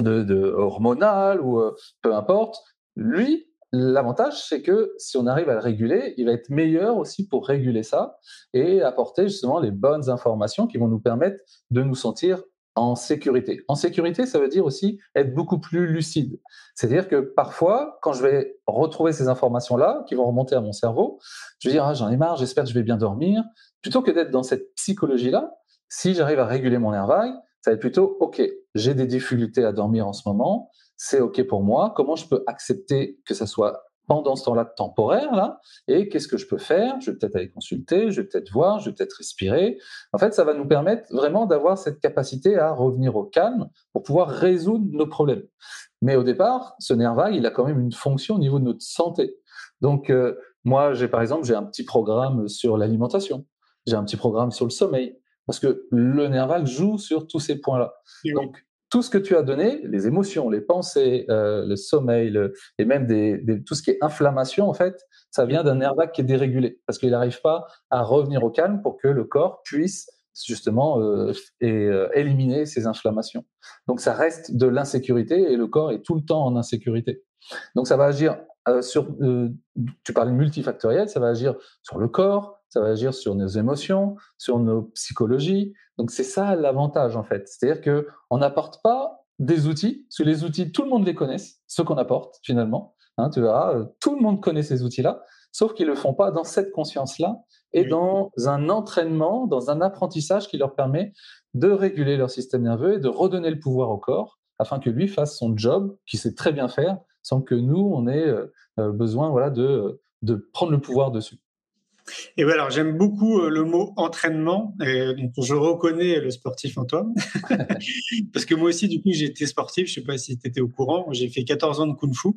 de, hormonal ou euh, peu importe. Lui, l'avantage, c'est que si on arrive à le réguler, il va être meilleur aussi pour réguler ça et apporter justement les bonnes informations qui vont nous permettre de nous sentir en sécurité. En sécurité, ça veut dire aussi être beaucoup plus lucide. C'est-à-dire que parfois, quand je vais retrouver ces informations-là qui vont remonter à mon cerveau, je vais dire ah, j'en ai marre, j'espère que je vais bien dormir. Plutôt que d'être dans cette psychologie-là, si j'arrive à réguler mon nerf vague, ça va être plutôt ok, j'ai des difficultés à dormir en ce moment, c'est ok pour moi. Comment je peux accepter que ça soit pendant ce temps-là temporaire là et qu'est-ce que je peux faire? Je vais peut-être aller consulter, je vais peut-être voir, je vais peut-être respirer. En fait, ça va nous permettre vraiment d'avoir cette capacité à revenir au calme pour pouvoir résoudre nos problèmes. Mais au départ, ce nerf vague, il a quand même une fonction au niveau de notre santé. Donc euh, moi, j'ai par exemple, j'ai un petit programme sur l'alimentation, j'ai un petit programme sur le sommeil parce que le nerf vague joue sur tous ces points-là. Donc tout ce que tu as donné, les émotions, les pensées, euh, le sommeil, le, et même des, des, tout ce qui est inflammation, en fait, ça vient d'un nerf vague qui est dérégulé parce qu'il n'arrive pas à revenir au calme pour que le corps puisse justement euh, et, euh, éliminer ces inflammations. Donc ça reste de l'insécurité et le corps est tout le temps en insécurité. Donc ça va agir euh, sur, tu parlais de multifactoriel, ça va agir sur le corps, ça va agir sur nos émotions, sur nos psychologies. Donc c'est ça l'avantage en fait, c'est-à-dire que on n'apporte pas des outils, parce que les outils, tout le monde les connaît, ceux qu'on apporte finalement. Hein, tu verras, euh, tout le monde connaît ces outils-là, sauf qu'ils ne le font pas dans cette conscience-là et dans un entraînement, dans un apprentissage qui leur permet de réguler leur système nerveux et de redonner le pouvoir au corps afin que lui fasse son job qu'il sait très bien faire sans que nous, on ait euh, euh, besoin voilà, de, de prendre le pouvoir dessus. Et voilà, j'aime beaucoup euh, le mot entraînement. Et donc je reconnais le sportif en toi. *laughs* Parce que moi aussi, du coup, j'ai été sportif. Je sais pas si tu étais au courant. J'ai fait 14 ans de kung fu.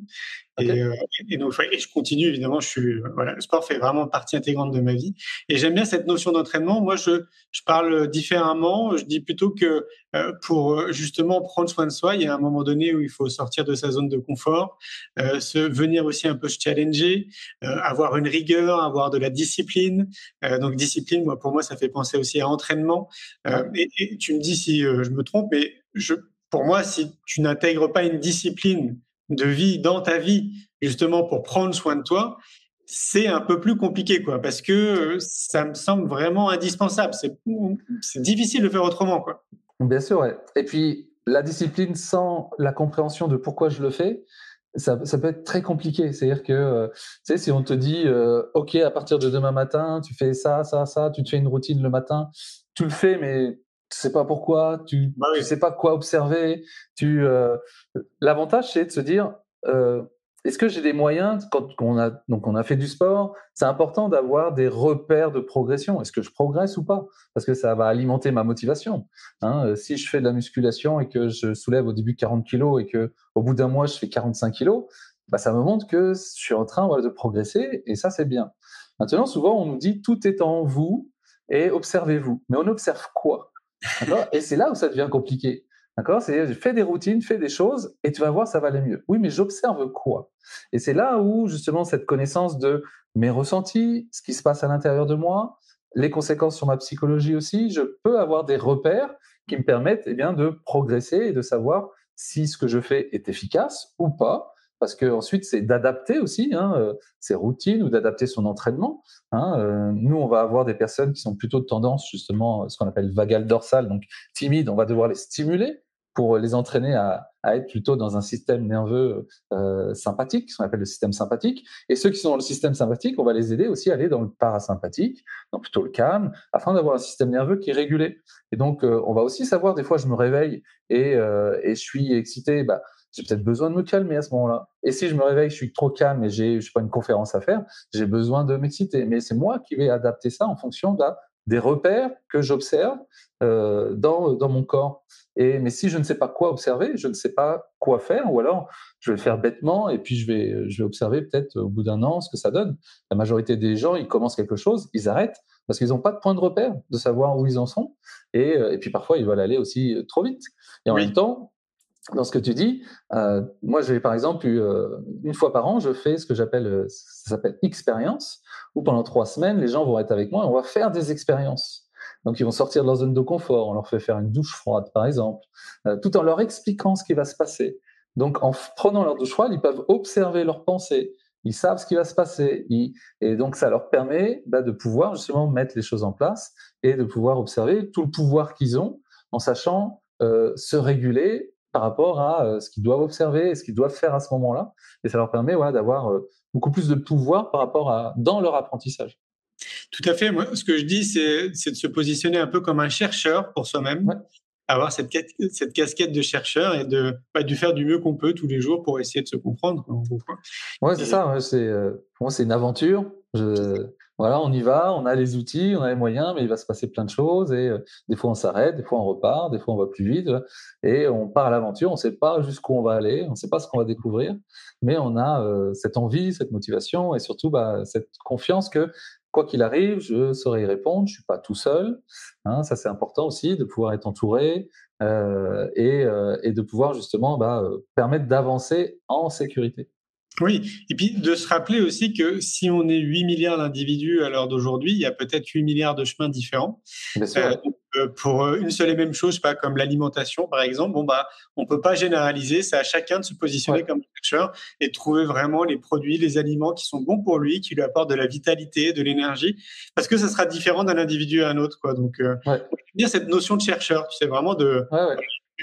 Euh, et, donc, et, je continue, évidemment. Je suis, voilà, le sport fait vraiment partie intégrante de ma vie. Et j'aime bien cette notion d'entraînement. Moi, je, je parle différemment. Je dis plutôt que euh, pour justement prendre soin de soi, il y a un moment donné où il faut sortir de sa zone de confort, se venir aussi un peu se challenger, avoir une rigueur, avoir de la discipline. Euh, donc discipline, moi, pour moi, ça fait penser aussi à entraînement. Euh, et, tu me dis si euh, je me trompe, mais pour moi, si tu n'intègres pas une discipline de vie dans ta vie, justement pour prendre soin de toi, c'est un peu plus compliqué, quoi, parce que ça me semble vraiment indispensable. C'est difficile de faire autrement, quoi. Bien sûr, ouais. Et puis, la discipline sans la compréhension de pourquoi je le fais, ça, ça, peut être très compliqué. C'est-à-dire que, euh, tu sais, si on te dit, euh, OK, à partir de demain matin, tu fais ça, ça, ça, tu te fais une routine le matin, tu le fais, mais tu sais pas pourquoi, tu bah ne sais pas quoi observer. Tu, euh, L'avantage, c'est de se dire, est-ce que j'ai des moyens quand on a donc on a fait du sport C'est important d'avoir des repères de progression. Est-ce que je progresse ou pas? Parce que ça va alimenter ma motivation. Hein. Euh, si je fais de la musculation et que je soulève au début 40 kilos et que au bout d'un mois je fais 45 kilos, bah ça me montre que je suis en train de progresser et ça c'est bien. Maintenant, souvent on nous dit tout est en vous et observez-vous. Mais on observe quoi? Et c'est là où ça devient compliqué. D'accord? C'est fais des routines, fais des choses et tu vas voir, ça va aller mieux. Oui, mais j'observe quoi? Et c'est là où justement cette connaissance de mes ressentis, ce qui se passe à l'intérieur de moi, les conséquences sur ma psychologie aussi, je peux avoir des repères qui me permettent eh bien, de progresser et de savoir si ce que je fais est efficace ou pas. Parce que ensuite, c'est d'adapter aussi hein, euh, ses routines ou d'adapter son entraînement. Hein. Euh, nous, on va avoir des personnes qui sont plutôt de tendance justement, ce qu'on appelle vagal dorsal, donc timide. On va devoir les stimuler pour les entraîner à, être plutôt dans un système nerveux euh, sympathique, ce qu'on appelle le système sympathique. Et ceux qui sont dans le système sympathique, on va les aider aussi à aller dans le parasympathique, donc plutôt le calme, afin d'avoir un système nerveux qui est régulé. Et donc, euh, on va aussi savoir, des fois, je me réveille et, euh, et je suis excité, bah, j'ai peut-être besoin de me calmer à ce moment-là. Et si je me réveille, je suis trop calme et j'ai, je pas, une conférence à faire, j'ai besoin de m'exciter. Mais c'est moi qui vais adapter ça en fonction de des repères que j'observe euh, dans, dans mon corps. Et, mais si je ne sais pas quoi observer, je ne sais pas quoi faire, ou alors je vais le faire bêtement et puis je vais, je vais observer peut-être au bout d'un an ce que ça donne. La majorité des gens, ils commencent quelque chose, ils arrêtent parce qu'ils n'ont pas de point de repère de savoir où ils en sont. Et, euh, et puis parfois, ils veulent aller aussi euh, trop vite. Et en même temps, dans ce que tu dis, euh, moi j'ai par exemple euh, une fois par an, je fais ce que j'appelle, euh, ça s'appelle expérience, où pendant trois semaines, les gens vont être avec moi et on va faire des expériences. Donc ils vont sortir de leur zone de confort, on leur fait faire une douche froide par exemple, tout en leur expliquant ce qui va se passer. Donc en prenant leur douche froide, ils peuvent observer leurs pensées, ils savent ce qui va se passer, et donc ça leur permet bah, de pouvoir justement mettre les choses en place et de pouvoir observer tout le pouvoir qu'ils ont en sachant se réguler par rapport à euh, ce qu'ils doivent observer et ce qu'ils doivent faire à ce moment-là. Et ça leur permet voilà, d'avoir euh, beaucoup plus de pouvoir par rapport à dans leur apprentissage. Tout à fait. Moi, ce que je dis, c'est, de se positionner un peu comme un chercheur pour soi-même, avoir cette, cette casquette de chercheur et de, bah, de faire du mieux qu'on peut tous les jours pour essayer de se comprendre. Ouais, c'est ça. c'est, euh, pour moi, c'est une aventure. Je, voilà, on y va, on a les outils, on a les moyens, mais il va se passer plein de choses et euh, des fois on s'arrête, des fois on repart, des fois on va plus vite et on part à l'aventure. On ne sait pas jusqu'où on va aller, on ne sait pas ce qu'on va découvrir, mais on a euh, cette envie, cette motivation et surtout bah, cette confiance que quoi qu'il arrive, je saurai y répondre. Je suis pas tout seul. Hein, ça c'est important aussi de pouvoir être entouré euh, et, et, de pouvoir justement bah, permettre d'avancer en sécurité. Oui, et puis de se rappeler aussi que si on est 8 milliards d'individus à l'heure d'aujourd'hui, il y a peut-être 8 milliards de chemins différents. Euh, euh, pour euh, une seule et même chose, pas comme l'alimentation par exemple, bon bah on peut pas généraliser, c'est à chacun de se positionner comme chercheur et de trouver vraiment les produits, les aliments qui sont bons pour lui, qui lui apportent de la vitalité, de l'énergie, parce que ça sera différent d'un individu à un autre quoi. Donc euh, bien cette notion de chercheur, tu sais vraiment de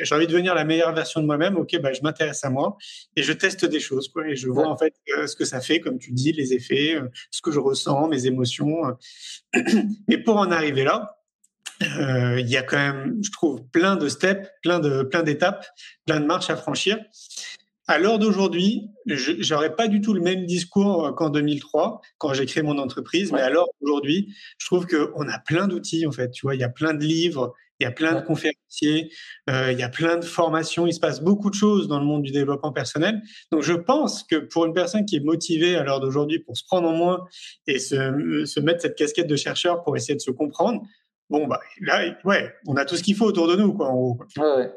j'ai envie de devenir la meilleure version de moi-même. Ok, bah, je m'intéresse à moi et je teste des choses, quoi. Et je vois en fait euh, ce que ça fait, comme tu dis, les effets, euh, ce que je ressens, mes émotions. *clears throat* et pour en arriver là, euh, il y a quand même, je trouve, plein de steps, plein de plein d'étapes, plein de marches à franchir. À l'heure d'aujourd'hui, je n'aurais pas du tout le même discours qu'en 2003, quand j'ai créé mon entreprise. Mais à l'heure d'aujourd'hui, je trouve qu'on a plein d'outils, en fait. Tu vois, il y a plein de livres, il y a plein de conférenciers, euh, il y a plein de formations. Il se passe beaucoup de choses dans le monde du développement personnel. Donc, je pense que pour une personne qui est motivée à l'heure d'aujourd'hui pour se prendre en main et se, se mettre cette casquette de chercheur pour essayer de se comprendre, bon, bah, là, ouais, on a tout ce qu'il faut autour de nous, quoi, en gros. Ouais,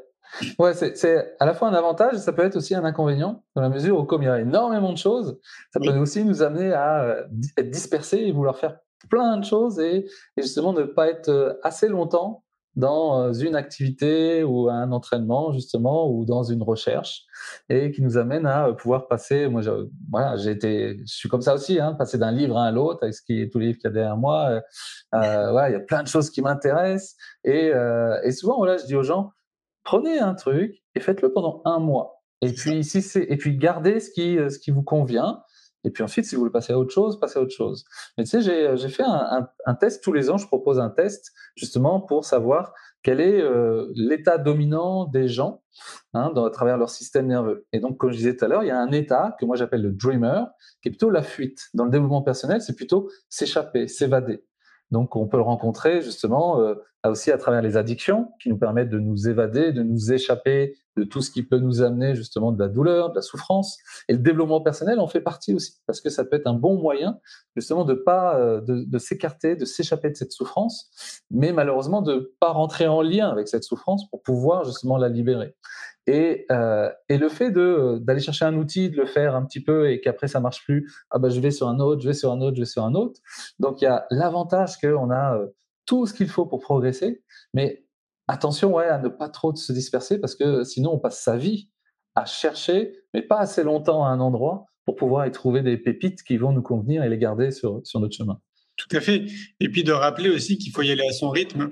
ouais. c'est à la fois un avantage ça peut être aussi un inconvénient, dans la mesure où, comme il y a énormément de choses, ça peut aussi nous amener à euh, être dispersés et vouloir faire plein de choses et, et justement ne pas être euh, assez longtemps dans euh, une activité ou un entraînement justement ou dans une recherche et qui nous amène à pouvoir passer moi voilà j'ai été je suis comme ça aussi hein, passer d'un livre à l'autre avec ce qui est tous les livres qu'il y a derrière moi euh, euh, voilà il y a plein de choses qui m'intéressent et, euh, et souvent voilà je dis aux gens prenez un truc et faites-le pendant un mois. Et puis si c'est et puis gardez ce qui ce qui vous convient et puis ensuite, si vous voulez passer à autre chose, passez à autre chose. Mais tu sais, j'ai fait un, un, un, test tous les ans. Je propose un test justement pour savoir quel est euh, l'état dominant des gens hein, dans, à travers leur système nerveux. Et donc, comme je disais tout à l'heure, il y a un état que moi j'appelle le dreamer, qui est plutôt la fuite. Dans le développement personnel, c'est plutôt s'échapper, s'évader. Donc, on peut le rencontrer justement euh, aussi à travers les addictions qui nous permettent de nous évader, de nous échapper de tout ce qui peut nous amener justement de la douleur, de la souffrance. Et le développement personnel en fait partie aussi, parce que ça peut être un bon moyen justement de pas euh, de, s'écarter, de s'échapper de cette souffrance, mais malheureusement de pas rentrer en lien avec cette souffrance pour pouvoir justement la libérer. Et, euh, le fait de d'aller chercher un outil, de le faire un petit peu et qu'après ça marche plus, ah bah je vais sur un autre, je vais sur un autre, je vais sur un autre. Donc il y a l'avantage qu'on a euh, tout ce qu'il faut pour progresser, mais attention ouais, à ne pas trop se disperser parce que sinon on passe sa vie à chercher, mais pas assez longtemps à un endroit pour pouvoir y trouver des pépites qui vont nous convenir et les garder sur, sur notre chemin. Tout à fait. Et puis de rappeler aussi qu'il faut y aller à son rythme.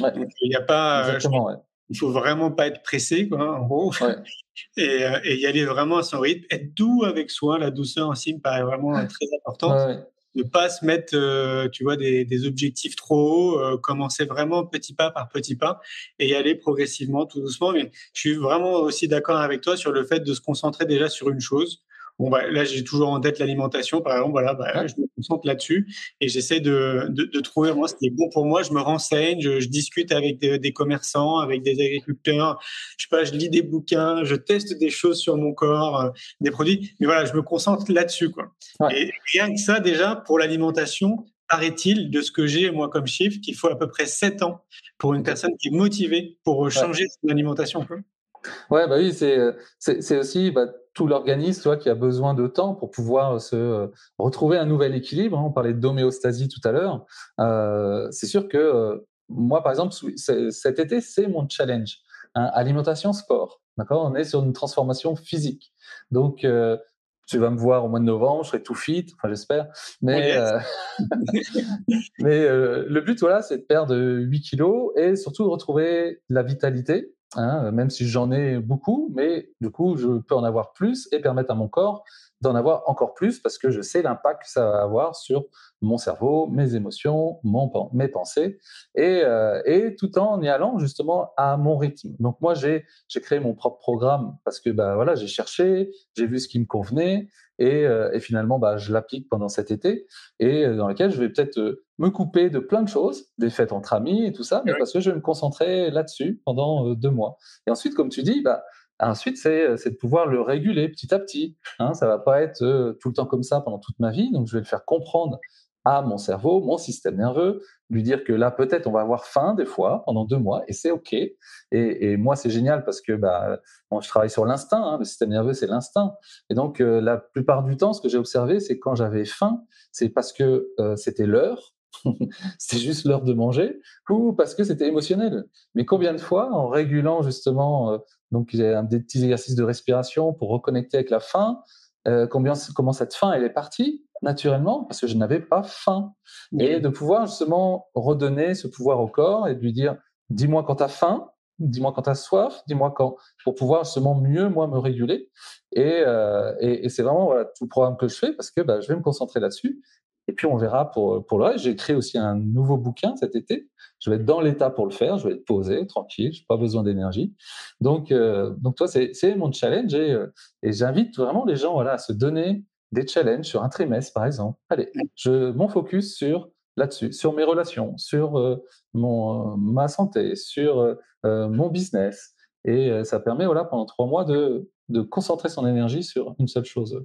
Ouais. il n'y a pas. Exactement, ouais. Il faut vraiment pas être pressé, quoi, en gros. Ouais. *laughs* Et, euh, et, y aller vraiment à son rythme. Être doux avec soi, la douceur aussi me paraît vraiment très importante. Ne pas se mettre, euh, tu vois, des, des, objectifs trop hauts, euh, commencer vraiment petit pas par petit pas et y aller progressivement, tout doucement. Mais je suis vraiment aussi d'accord avec toi sur le fait de se concentrer déjà sur une chose. Bon, bah, là, j'ai toujours en tête l'alimentation, par exemple. Voilà, bah, ouais. je me concentre là-dessus et j'essaie de, de, de, trouver moi ce qui est bon pour moi. Je me renseigne, je, je discute avec des, des, commerçants, avec des agriculteurs. Je sais pas, je lis des bouquins, je teste des choses sur mon corps, euh, des produits. Mais voilà, je me concentre là-dessus, quoi. Ouais. Et rien que ça, déjà, pour l'alimentation, paraît-il, de ce que j'ai moi comme chiffre, qu'il faut à peu près 7 ans pour une personne qui est motivée pour changer ouais. son alimentation. Ouais, bah oui, c'est c'est aussi bah, tout l'organisme, toi, qui a besoin de temps pour pouvoir se euh, retrouver un nouvel équilibre. Hein. On parlait d'homéostasie tout à l'heure. Euh, c'est sûr que euh, moi, par exemple, cet été, c'est mon challenge. Hein, alimentation, sport. D'accord? On est sur une transformation physique. Donc, euh, tu vas me voir au mois de novembre, je serai tout fit, enfin j'espère. Mais, *laughs* *laughs* mais le but, voilà, c'est de perdre 8 kilos et surtout de retrouver la vitalité Hein, même si j'en ai beaucoup, mais du coup, je peux en avoir plus et permettre à mon corps d'en avoir encore plus parce que je sais l'impact que ça va avoir sur mon cerveau, mes émotions, mes pensées, et, euh, et tout en y allant justement à mon rythme. Donc moi, j'ai créé mon propre programme parce que bah, voilà, j'ai cherché, j'ai vu ce qui me convenait, et, euh, finalement, bah, je l'applique pendant cet été, et euh, dans lequel je vais peut-être euh, me couper de plein de choses, des fêtes entre amis et tout ça, mais oui. parce que je vais me concentrer là-dessus pendant deux mois. Et ensuite, comme tu dis, bah, Ensuite, c'est de pouvoir le réguler petit à petit. Hein, ça va pas être euh, tout le temps comme ça pendant toute ma vie. Donc, je vais le faire comprendre à mon cerveau, mon système nerveux, lui dire que là, peut-être, on va avoir faim des fois pendant deux mois, et c'est OK. Et, et moi, c'est génial parce que bah, bon, je travaille sur l'instinct. Hein, le système nerveux, c'est l'instinct. Et donc, euh, la plupart du temps, ce que j'ai observé, c'est quand j'avais faim, c'est parce que euh, c'était l'heure *laughs* c'était juste l'heure de manger, ou parce que c'était émotionnel. Mais combien de fois, en régulant justement, euh, donc il y a des petits exercices de respiration pour reconnecter avec la faim, euh, combien, comment cette faim elle est partie naturellement parce que je n'avais pas faim. Et de pouvoir justement redonner ce pouvoir au corps et de lui dire, dis-moi quand tu as faim, dis-moi quand tu as soif, dis-moi quand, pour pouvoir justement mieux, moi, me réguler. Et, euh, et, c'est vraiment voilà, tout le programme que je fais parce que bah, je vais me concentrer là-dessus. Et puis, on verra pour, pour le reste. J'ai créé aussi un nouveau bouquin cet été. Je vais être dans l'état pour le faire. Je vais être posé, tranquille. Je n'ai pas besoin d'énergie. Donc, euh, donc, toi, c'est mon challenge. Et, euh, et j'invite vraiment les gens voilà, à se donner des challenges sur un trimestre, par exemple. Allez, je, mon focus sur là-dessus, sur mes relations, sur euh, mon, ma santé, sur euh, euh, mon business. Et ça permet voilà, pendant trois mois de, de concentrer son énergie sur une seule chose.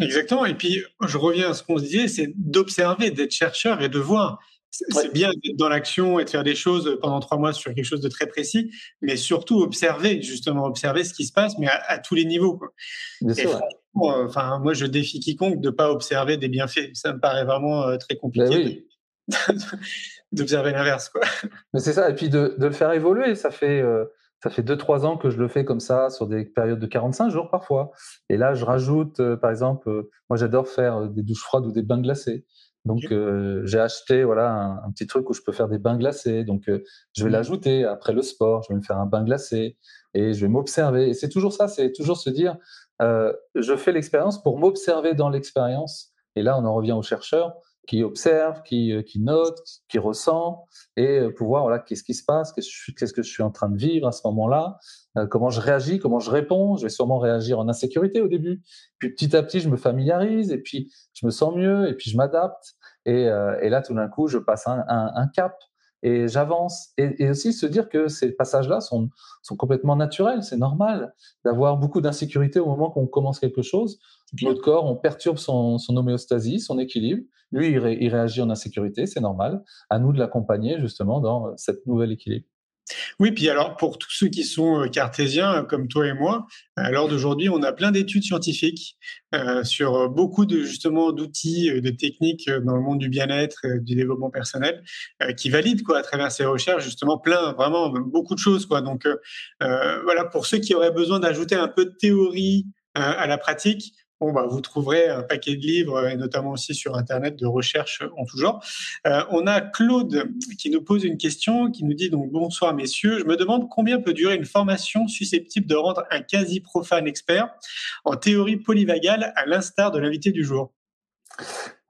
Exactement. Et puis, je reviens à ce qu'on se disait, c'est d'observer, d'être chercheur et de voir. C'est bien d'être dans l'action et de faire des choses pendant trois mois sur quelque chose de très précis, mais surtout observer, justement, observer ce qui se passe, mais à, tous les niveaux. Quoi. Bien sûr, enfin, moi, je défie quiconque de ne pas observer des bienfaits. Ça me paraît vraiment très compliqué. Ben oui. *laughs* d'observer l'inverse. Quoi. Mais c'est ça, et puis de, de, le faire évoluer. Ça fait, euh, ça fait 2-3 ans que je le fais comme ça, sur des périodes de 45 jours parfois. Et là, je rajoute, euh, par exemple, euh, moi j'adore faire des douches froides ou des bains glacés. Donc j'ai acheté voilà un, petit truc où je peux faire des bains glacés. Donc je vais mmh. l'ajouter après le sport. Je vais me faire un bain glacé et je vais m'observer. Et c'est toujours ça, c'est toujours se dire je fais l'expérience pour m'observer dans l'expérience. Et là, on en revient aux chercheurs qui observe, qui, euh, qui note, qui ressent, et euh, pouvoir, voilà, qu'est-ce qui se passe, qu'est-ce que je suis en train de vivre à ce moment-là, euh, comment je réagis, comment je réponds. Je vais sûrement réagir en insécurité au début, puis petit à petit, je me familiarise, et puis je me sens mieux, et puis je m'adapte, et, et, là, tout d'un coup, je passe un, un, cap et j'avance. Et, et, aussi se dire que ces passages-là sont, sont complètement naturels, c'est normal d'avoir beaucoup d'insécurité au moment qu'on commence quelque chose. Notre corps, on perturbe son, son homéostasie, son équilibre, lui, il, réagit en insécurité, c'est normal. À nous de l'accompagner justement dans euh, cette nouvel équilibre. Oui, puis alors pour tous ceux qui sont euh, cartésiens comme toi et moi, l'heure d'aujourd'hui, on a plein d'études scientifiques euh, sur beaucoup de justement d'outils, de techniques dans le monde du bien-être, du développement personnel, qui valident quoi à travers ces recherches justement plein, vraiment beaucoup de choses quoi. Donc voilà, pour ceux qui auraient besoin d'ajouter un peu de théorie à la pratique, Bon, bah, vous trouverez un paquet de livres, et notamment aussi sur Internet, de recherches en tout genre. Euh, on a Claude qui nous pose une question, qui nous dit donc bonsoir messieurs. Je me demande combien peut durer une formation susceptible de rendre un quasi profane expert en théorie polyvagale, à l'instar de l'invité du jour?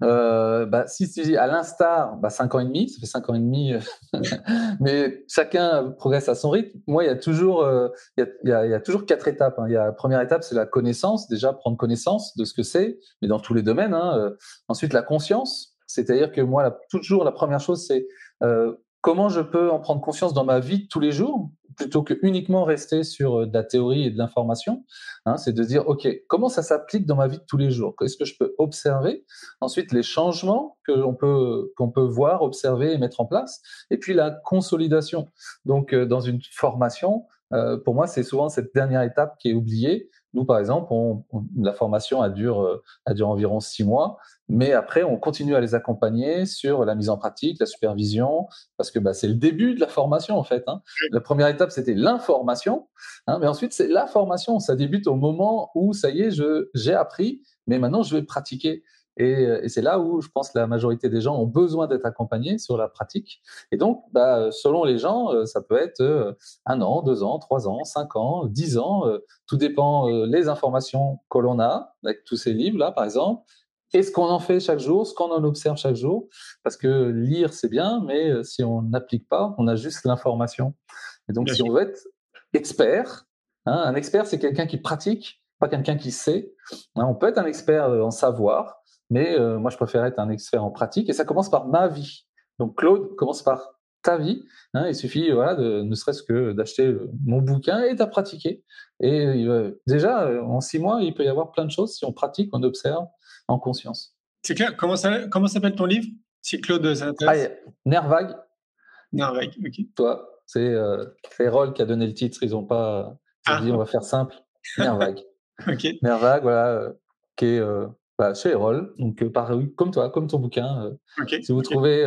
Euh, bah, si dis à l'instar, bah, 5 ans et demi, ça fait 5 ans et demi, euh, *laughs* mais chacun progresse à son rythme. Moi, il y a toujours, euh, il, y a, toujours quatre étapes. Hein. Il y a, la première étape, c'est la connaissance, déjà prendre connaissance de ce que c'est, mais dans tous les domaines. Hein. Ensuite, la conscience, c'est-à-dire que moi, la, toujours la première chose, c'est comment je peux en prendre conscience dans ma vie tous les jours plutôt que uniquement rester sur euh, de la théorie et de l'information, hein, c'est de dire, OK, comment ça s'applique dans ma vie de tous les jours? Qu'est-ce que je peux observer? Ensuite, les changements que l'on peut, qu'on peut voir, observer et mettre en place. Et puis, la consolidation. Donc, euh, dans une formation, euh, pour moi, c'est souvent cette dernière étape qui est oubliée. Nous, par exemple, on, la formation a dure, a dure environ six mois. Mais après, on continue à les accompagner sur la mise en pratique, la supervision, parce que bah, c'est le début de la formation en fait. Hein. La première étape, c'était l'information, hein, mais ensuite c'est la formation. Ça débute au moment où ça y est, j'ai appris, mais maintenant je vais pratiquer. Et, et c'est là où je pense que la majorité des gens ont besoin d'être accompagnés sur la pratique. Et donc, bah, selon les gens, euh, ça peut être euh, un an, deux ans, trois ans, cinq ans, dix ans. Euh, tout dépend les informations que l'on a avec tous ces livres là, par exemple et ce qu'on en fait chaque jour, ce qu'on en observe chaque jour, parce que lire c'est bien, mais euh, si on n'applique pas, on a juste l'information. Et donc, si on veut être expert, hein, un expert c'est quelqu'un qui pratique, pas quelqu'un qui sait. Hein, on peut être un expert euh, en savoir, mais euh, moi je préfère être un expert en pratique, et ça commence par ma vie. Donc Claude commence par ta vie. Hein, il suffit, voilà, de, ne serait-ce que d'acheter mon bouquin et de pratiquer. Et déjà, en six mois, il peut y avoir plein de choses si on pratique, on observe, en conscience. C'est clair. Comment ça, comment s'appelle ton livre Si Claude s'intéresse? Ah, Nervag. Nervag, ok. Toi, c'est euh, qui a donné le titre. Ils n'ont pas ah. dit on va faire simple. Nervag. *laughs* ok. Nervag, voilà, euh, qui est euh, bah, chez Erol. Donc, euh, pareil, comme toi, comme ton bouquin. Okay. Si vous trouvez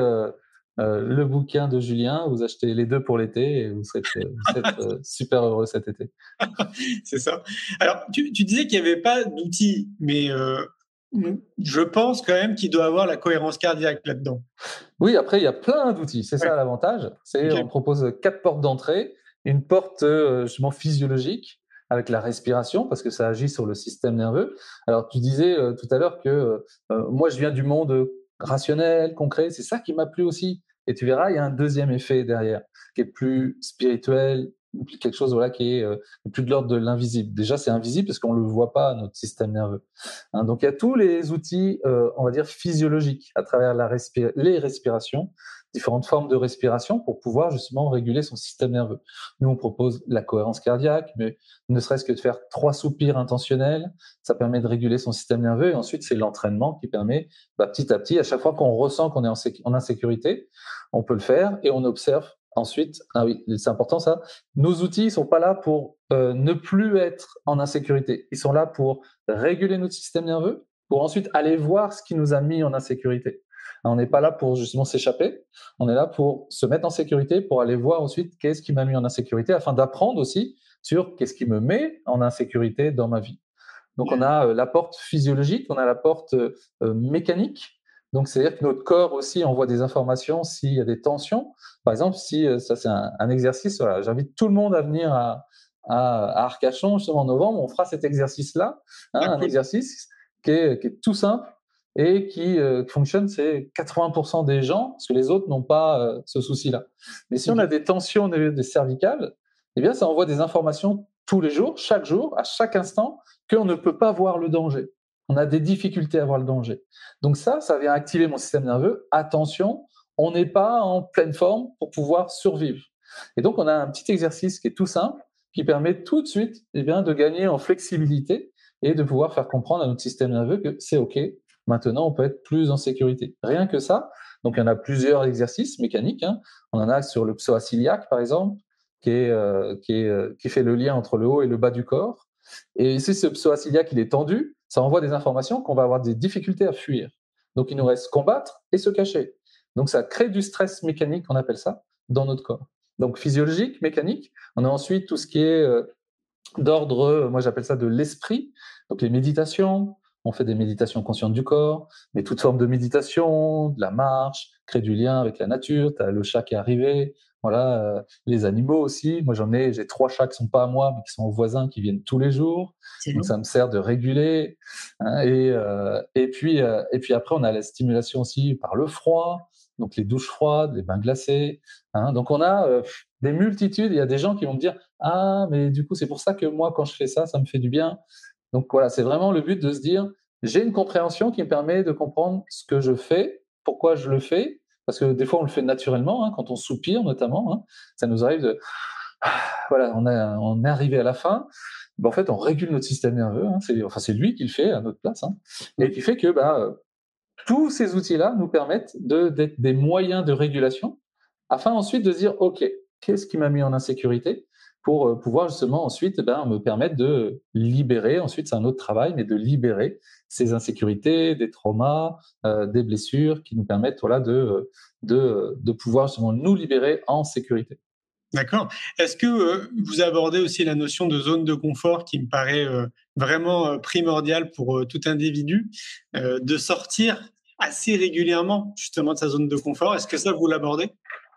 le bouquin de Julien, vous achetez les deux pour l'été et vous serez, *laughs* super heureux cet été. *laughs* c'est ça. Alors, tu, tu disais qu'il n'y avait pas d'outils, mais je pense quand même qu'il doit avoir la cohérence cardiaque là-dedans. Oui, après, il y a plein d'outils. C'est ça l'avantage. C'est On propose quatre portes d'entrée une porte euh, justement physiologique avec la respiration parce que ça agit sur le système nerveux. Alors tu disais euh, tout à l'heure que euh, moi je viens du monde rationnel, concret, c'est ça qui m'a plu aussi. Et tu verras, il y a un deuxième effet derrière qui est plus spirituel, quelque chose voilà qui est plus de l'ordre de l'invisible. Déjà, c'est invisible parce qu'on le voit pas notre système nerveux. Hein, donc il y a tous les outils, on va dire physiologiques à travers les respirations différentes formes de respiration pour pouvoir justement réguler son système nerveux. Nous, on propose la cohérence cardiaque, mais ne serait-ce que de faire trois soupirs intentionnels, ça permet de réguler son système nerveux. Et ensuite, c'est l'entraînement qui permet, bah, petit à petit, à chaque fois qu'on ressent qu'on est en, insécurité, on peut le faire et on observe Ensuite, ah oui, c'est important ça. Nos outils sont pas là pour euh, ne plus être en insécurité. Ils sont là pour réguler notre système nerveux, pour ensuite aller voir ce qui nous a mis en insécurité. On n'est pas là pour justement s'échapper, on est là pour se mettre en sécurité, pour aller voir ensuite qu'est-ce qui m'a mis en insécurité, afin d'apprendre aussi sur qu'est-ce qui me met en insécurité dans ma vie. Donc on a euh, la porte physiologique, on a la porte euh, mécanique. Donc c'est-à-dire que notre corps aussi envoie des informations s'il y a des tensions. Par exemple, si euh, ça c'est un, exercice, voilà, j'invite tout le monde à venir à, à, Arcachon justement en novembre, on fera cet exercice-là, hein, un exercice qui est, qui est tout simple et qui, euh, fonctionne, c'est 80% des gens, parce que les autres n'ont pas euh, ce souci-là. Mais si on a des tensions des cervicales, eh bien, ça envoie des informations tous les jours, chaque jour, à chaque instant, qu'on ne peut pas voir le danger. On a des difficultés à voir le danger. Donc ça, ça vient activer mon système nerveux. Attention, on n'est pas en pleine forme pour pouvoir survivre. Et donc, on a un petit exercice qui est tout simple, qui permet tout de suite eh bien, de gagner en flexibilité et de pouvoir faire comprendre à notre système nerveux que c'est OK, Maintenant, on peut être plus en sécurité. Rien que ça. Donc, il y en a plusieurs exercices mécaniques. Hein. On en a sur le psoas par exemple, qui, est, euh, qui, est, euh, qui fait le lien entre le haut et le bas du corps. Et si ce psoas il est tendu, ça envoie des informations qu'on va avoir des difficultés à fuir. Donc, il nous reste combattre et se cacher. Donc, ça crée du stress mécanique, on appelle ça, dans notre corps. Donc, physiologique, mécanique. On a ensuite tout ce qui est euh, d'ordre, moi j'appelle ça de l'esprit. Donc, les méditations, on fait des méditations conscientes du corps, mais toute forme de méditation, de la marche, créer du lien avec la nature. Tu as le chat qui est arrivé, voilà, euh, les animaux aussi. Moi, j'en ai, j'ai trois chats qui sont pas à moi, mais qui sont aux voisins, qui viennent tous les jours. Donc, ça me sert de réguler. Hein, et, euh, et, puis, euh, et puis après, on a la stimulation aussi par le froid, donc les douches froides, les bains glacés. Hein. Donc, on a des multitudes. Il y a des gens qui vont me dire, ah, mais du coup, c'est pour ça que moi, quand je fais ça, ça me fait du bien. Donc voilà, c'est vraiment le but de se dire, j'ai une compréhension qui me permet de comprendre ce que je fais, pourquoi je le fais, parce que des fois on le fait naturellement, hein, quand on soupire notamment, hein, ça nous arrive de, *sighs* voilà, on, est arrivé à la fin, ben, en fait on régule notre système nerveux, hein, c'est, enfin c'est lui qui le fait à notre place, et qui fait que bah, tous ces outils-là nous permettent d'être des moyens de régulation, afin ensuite de dire, ok, qu'est-ce qui m'a mis en insécurité? Pour euh, pouvoir justement ensuite eh ben, me permettre de libérer, ensuite c'est un autre travail, mais de libérer ces insécurités, des traumas, euh, des blessures qui nous permettent voilà, de, de, de pouvoir justement nous libérer en sécurité. D'accord. Est-ce que euh, vous abordez aussi la notion de zone de confort qui me paraît vraiment primordiale pour tout individu, de sortir assez régulièrement justement de sa zone de confort? Est-ce que ça, vous l'abordez?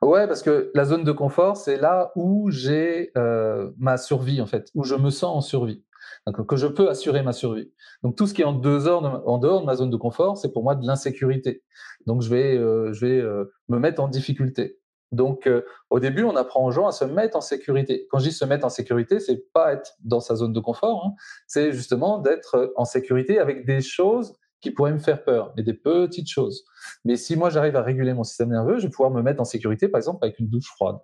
Ouais, parce que la zone de confort, c'est là où j'ai euh, ma survie, en fait, où je me sens en survie. Donc, que je peux assurer ma survie. Donc, tout ce qui est en, dehors de ma zone de confort, c'est pour moi de l'insécurité. Donc, je vais, euh, je vais euh, me mettre en difficulté. Donc, au début, on apprend aux gens à se mettre en sécurité. Quand je dis se mettre en sécurité, c'est pas être dans sa zone de confort, hein. c'est justement d'être en sécurité avec des choses qui pourraient me faire peur, mais des petites choses. Mais si moi j'arrive à réguler mon système nerveux, je vais pouvoir me mettre en sécurité, par exemple, avec une douche froide.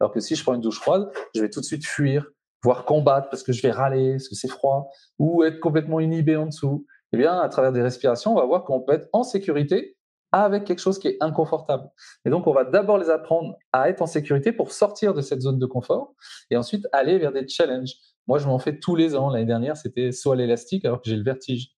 Alors que si je prends une douche froide, je vais tout de suite fuir, voire combattre parce que je vais râler, parce que c'est froid, ou être complètement inhibé en dessous. Eh bien, à travers des respirations, on va voir qu'on peut être en sécurité avec quelque chose qui est inconfortable. Et donc, on va d'abord les apprendre à être en sécurité pour sortir de cette zone de confort et ensuite aller vers des challenges. Moi, je m'en fais tous les ans. L'année dernière, c'était soit l'élastique alors que j'ai le vertige.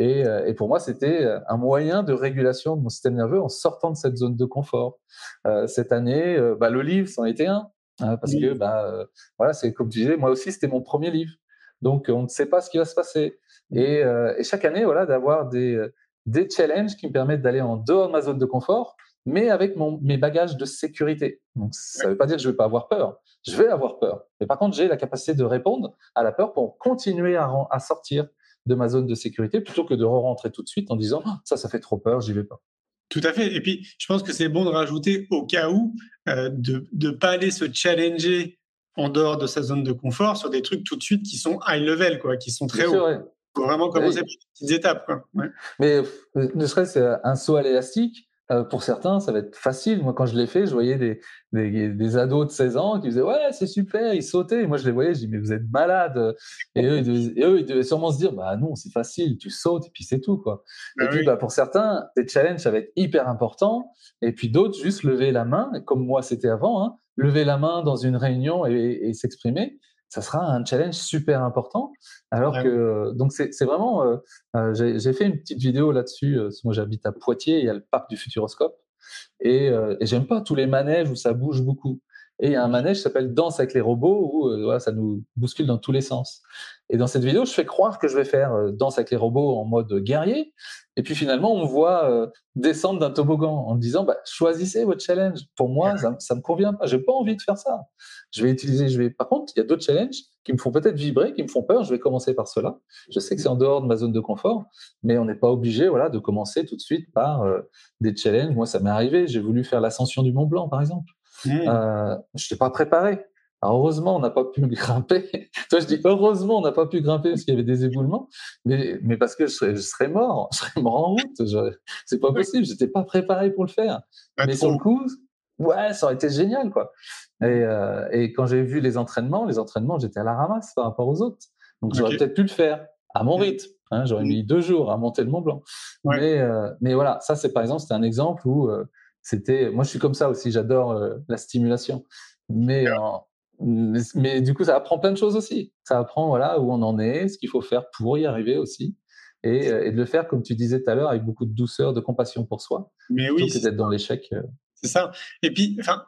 Euh, et, pour moi, c'était euh, un moyen de régulation de mon système nerveux en sortant de cette zone de confort. Euh, cette année, bah, le livre, c'en était un. Hein, parce que, bah, voilà, c'est comme tu disais, moi aussi, c'était mon premier livre. Donc, on ne sait pas ce qui va se passer. Et, et chaque année, voilà, d'avoir des, des challenges qui me permettent d'aller en dehors de ma zone de confort mais avec mon, mes bagages de sécurité. Donc, ça ne veut pas dire que je ne vais pas avoir peur. Je vais avoir peur. Mais par contre, j'ai la capacité de répondre à la peur pour continuer à, à sortir de ma zone de sécurité plutôt que de re-rentrer tout de suite en disant ah, ça, ça fait trop peur, j'y vais pas. Tout à fait. Et puis, je pense que c'est bon de rajouter au cas où euh, de ne pas aller se challenger en dehors de sa zone de confort sur des trucs tout de suite qui sont high level, quoi, qui sont très hauts. Il faut vraiment commencer par des petites étapes. Quoi. Mais euh, ne serait-ce un saut à l'élastique, euh, pour certains, ça va être facile. Moi, quand je l'ai fait, je voyais des, des, des, ados de 16 ans qui disaient Ouais, c'est super, ils sautaient. Et moi, je les voyais, je dis Mais vous êtes malades. Et eux, ils devaient, sûrement se dire Bah non, c'est facile, tu sautes et puis c'est tout. Quoi. Bah et puis, bah, pour certains, des challenges, ça va être hyper important. Et puis d'autres, juste lever la main, comme moi, c'était avant, hein, lever la main dans une réunion et, et s'exprimer ça sera un challenge super important. Alors que, donc, c'est vraiment, euh, euh, j'ai fait une petite vidéo là-dessus. Euh, moi, j'habite à Poitiers, il y a le parc du Futuroscope. Et, et j'aime pas tous les manèges où ça bouge beaucoup. Et il y a un manège qui s'appelle Danse avec les robots où voilà, ça nous bouscule dans tous les sens. Et dans cette vidéo, je fais croire que je vais faire Danse avec les robots en mode guerrier. Et puis finalement, on me voit euh, descendre d'un toboggan en me disant bah, choisissez votre challenge. Pour moi, ça, ne me convient pas. J'ai pas envie de faire ça. Je vais utiliser. Je vais. Par contre, il y a d'autres challenges qui me font peut-être vibrer, qui me font peur. Je vais commencer par cela. Je sais que c'est en dehors de ma zone de confort, mais on n'est pas obligé, voilà, de commencer tout de suite par euh, des challenges. Moi, ça m'est arrivé. J'ai voulu faire l'ascension du Mont Blanc, par exemple. Mmh. Euh, je n'étais pas préparé heureusement, on n'a pas pu *laughs* grimper. Toi, je dis heureusement, on n'a pas pu grimper parce qu'il y avait des éboulements, mais, mais parce que je serais, je serais mort, je serais mort en route. C'est pas possible, j'étais pas préparé pour le faire. mais sur le coup, ouais, ça aurait été génial, quoi. Et, euh, et quand j'ai vu les entraînements, les entraînements, j'étais à la ramasse par rapport aux autres. Donc, j'aurais peut-être pu le faire à mon rythme. Hein, j'aurais mis deux jours à monter le Mont Blanc. Mais, euh, mais voilà, ça, c'est par exemple, c'était un exemple où euh, c'était. Moi, je suis comme ça aussi, j'adore euh, la stimulation. Mais mais, du coup, ça apprend plein de choses aussi. Ça apprend voilà, où on en est, ce qu'il faut faire pour y arriver aussi. Et, euh, et, de le faire, comme tu disais tout à l'heure, avec beaucoup de douceur, de compassion pour soi. Mais oui. Que d'être dans l'échec. Euh. C'est ça. Et puis, enfin,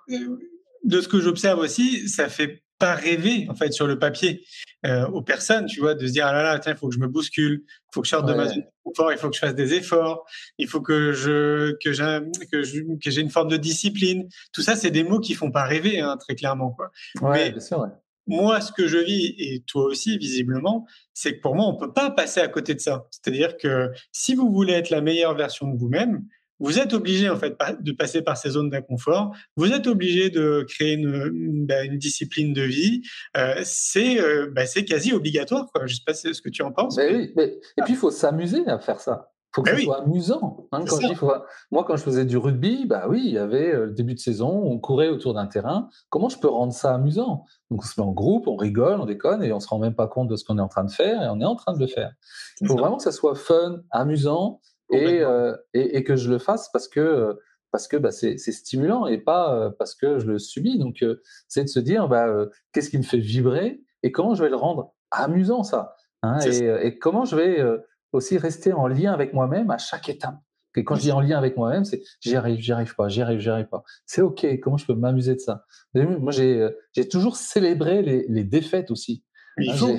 de ce que j'observe aussi, ça fait pas rêver en fait sur le papier euh, aux personnes, tu vois, de se dire ah là là, il faut que je me bouscule, il faut que je sorte de ma zone de confort, il faut que je fasse des efforts, il faut que je que j'ai que que j'ai une forme de discipline. Tout ça, c'est des mots qui font pas rêver, hein, très clairement quoi. Ouais, bien sûr, Moi, ce que je vis et toi aussi visiblement, c'est que pour moi, on peut pas passer à côté de ça. C'est-à-dire que si vous voulez être la meilleure version de vous-même, vous êtes obligé en fait de passer par ces zones d'inconfort. Vous êtes obligé de créer une, bah, discipline de vie. Euh, c'est euh, bah, c'est quasi obligatoire. Quoi. Je sais pas ce que tu en penses. Mais oui, Et puis il faut s'amuser à faire ça. Il faut que ce soit amusant. Hein, quand Moi, quand je faisais du rugby, bah oui, il y avait euh, le début de saison, on courait autour d'un terrain. Comment je peux rendre ça amusant? Donc on se met en groupe, on rigole, on déconne et on se rend même pas compte de ce qu'on est en train de faire et on est en train de le faire. Il faut vraiment que ça soit fun, amusant et, euh, et, et, que je le fasse parce que parce que bah, c'est stimulant et pas euh, parce que je le subis. Donc euh, c'est de se dire bah, qu'est-ce qui me fait vibrer et comment je vais le rendre amusant ça, hein, et, et, comment je vais aussi rester en lien avec moi-même à chaque étape. Et quand je dis en lien avec moi-même, c'est j'y arrive, j'y arrive pas, j'y arrive, j'y arrive pas. C'est ok. Comment je peux m'amuser de ça? Moi, j'ai j'ai toujours célébré les, les défaites aussi. Hein,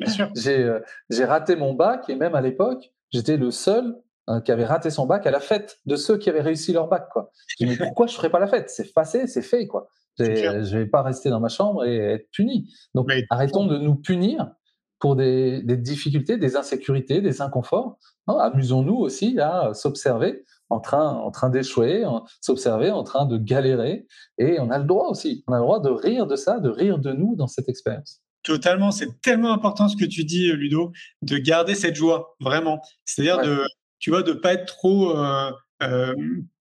*laughs* j'ai raté mon bac et même à l'époque, j'étais le seul Hein, qui avait raté son bac à la fête de ceux qui avaient réussi leur bac. Quoi. Mais pourquoi je ne ferais pas la fête? C'est passé, c'est fait. quoi. Je ne vais pas rester dans ma chambre et être puni. Donc, arrêtons de nous punir pour des, difficultés, des insécurités, des inconforts. Amusons-nous aussi à s'observer en train, en train d'échouer, s'observer en train de galérer. Et on a le droit aussi, on a le droit de rire de ça, de rire de nous dans cette expérience. Totalement, c'est tellement important ce que tu dis, Ludo, de garder cette joie, vraiment. C'est-à-dire de, tu vois, de pas être trop, euh, euh,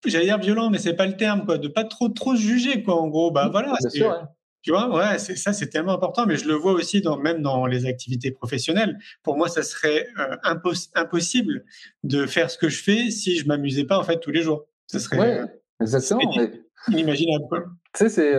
j'allais dire violent, mais c'est pas le terme, quoi, de pas trop trop juger, quoi. En gros, bah voilà. Tu vois, ouais, c'est ça, c'est tellement important. Mais je le vois aussi dans même dans les activités professionnelles. Pour moi, ça serait euh, impossible de faire ce que je fais si je m'amusais pas en fait tous les jours. Ce serait exactement. inimaginable. Quoi. Tu sais, c'est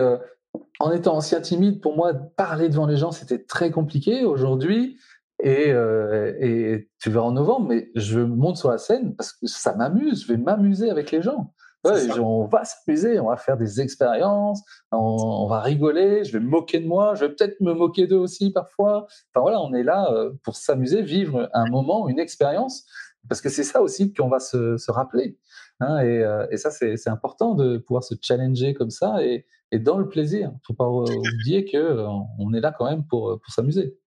en étant ancien timide, pour moi, parler devant les gens, c'était très compliqué. Aujourd'hui, et, euh, et tu verras en novembre, mais je monte sur la scène parce que ça m'amuse, je vais m'amuser avec les gens. on va s'amuser, on va faire des expériences, on, va rigoler, je vais me moquer de moi, je vais peut-être me moquer d'eux aussi parfois. Enfin voilà, on est là euh, pour s'amuser, vivre un moment, une expérience. parce que c'est ça aussi qu'on va se, se rappeler. Hein, et, euh, et, ça, c'est important de pouvoir se challenger comme ça et, et dans le plaisir. Il ne faut pas oublier qu'on on est là quand même pour, pour s'amuser.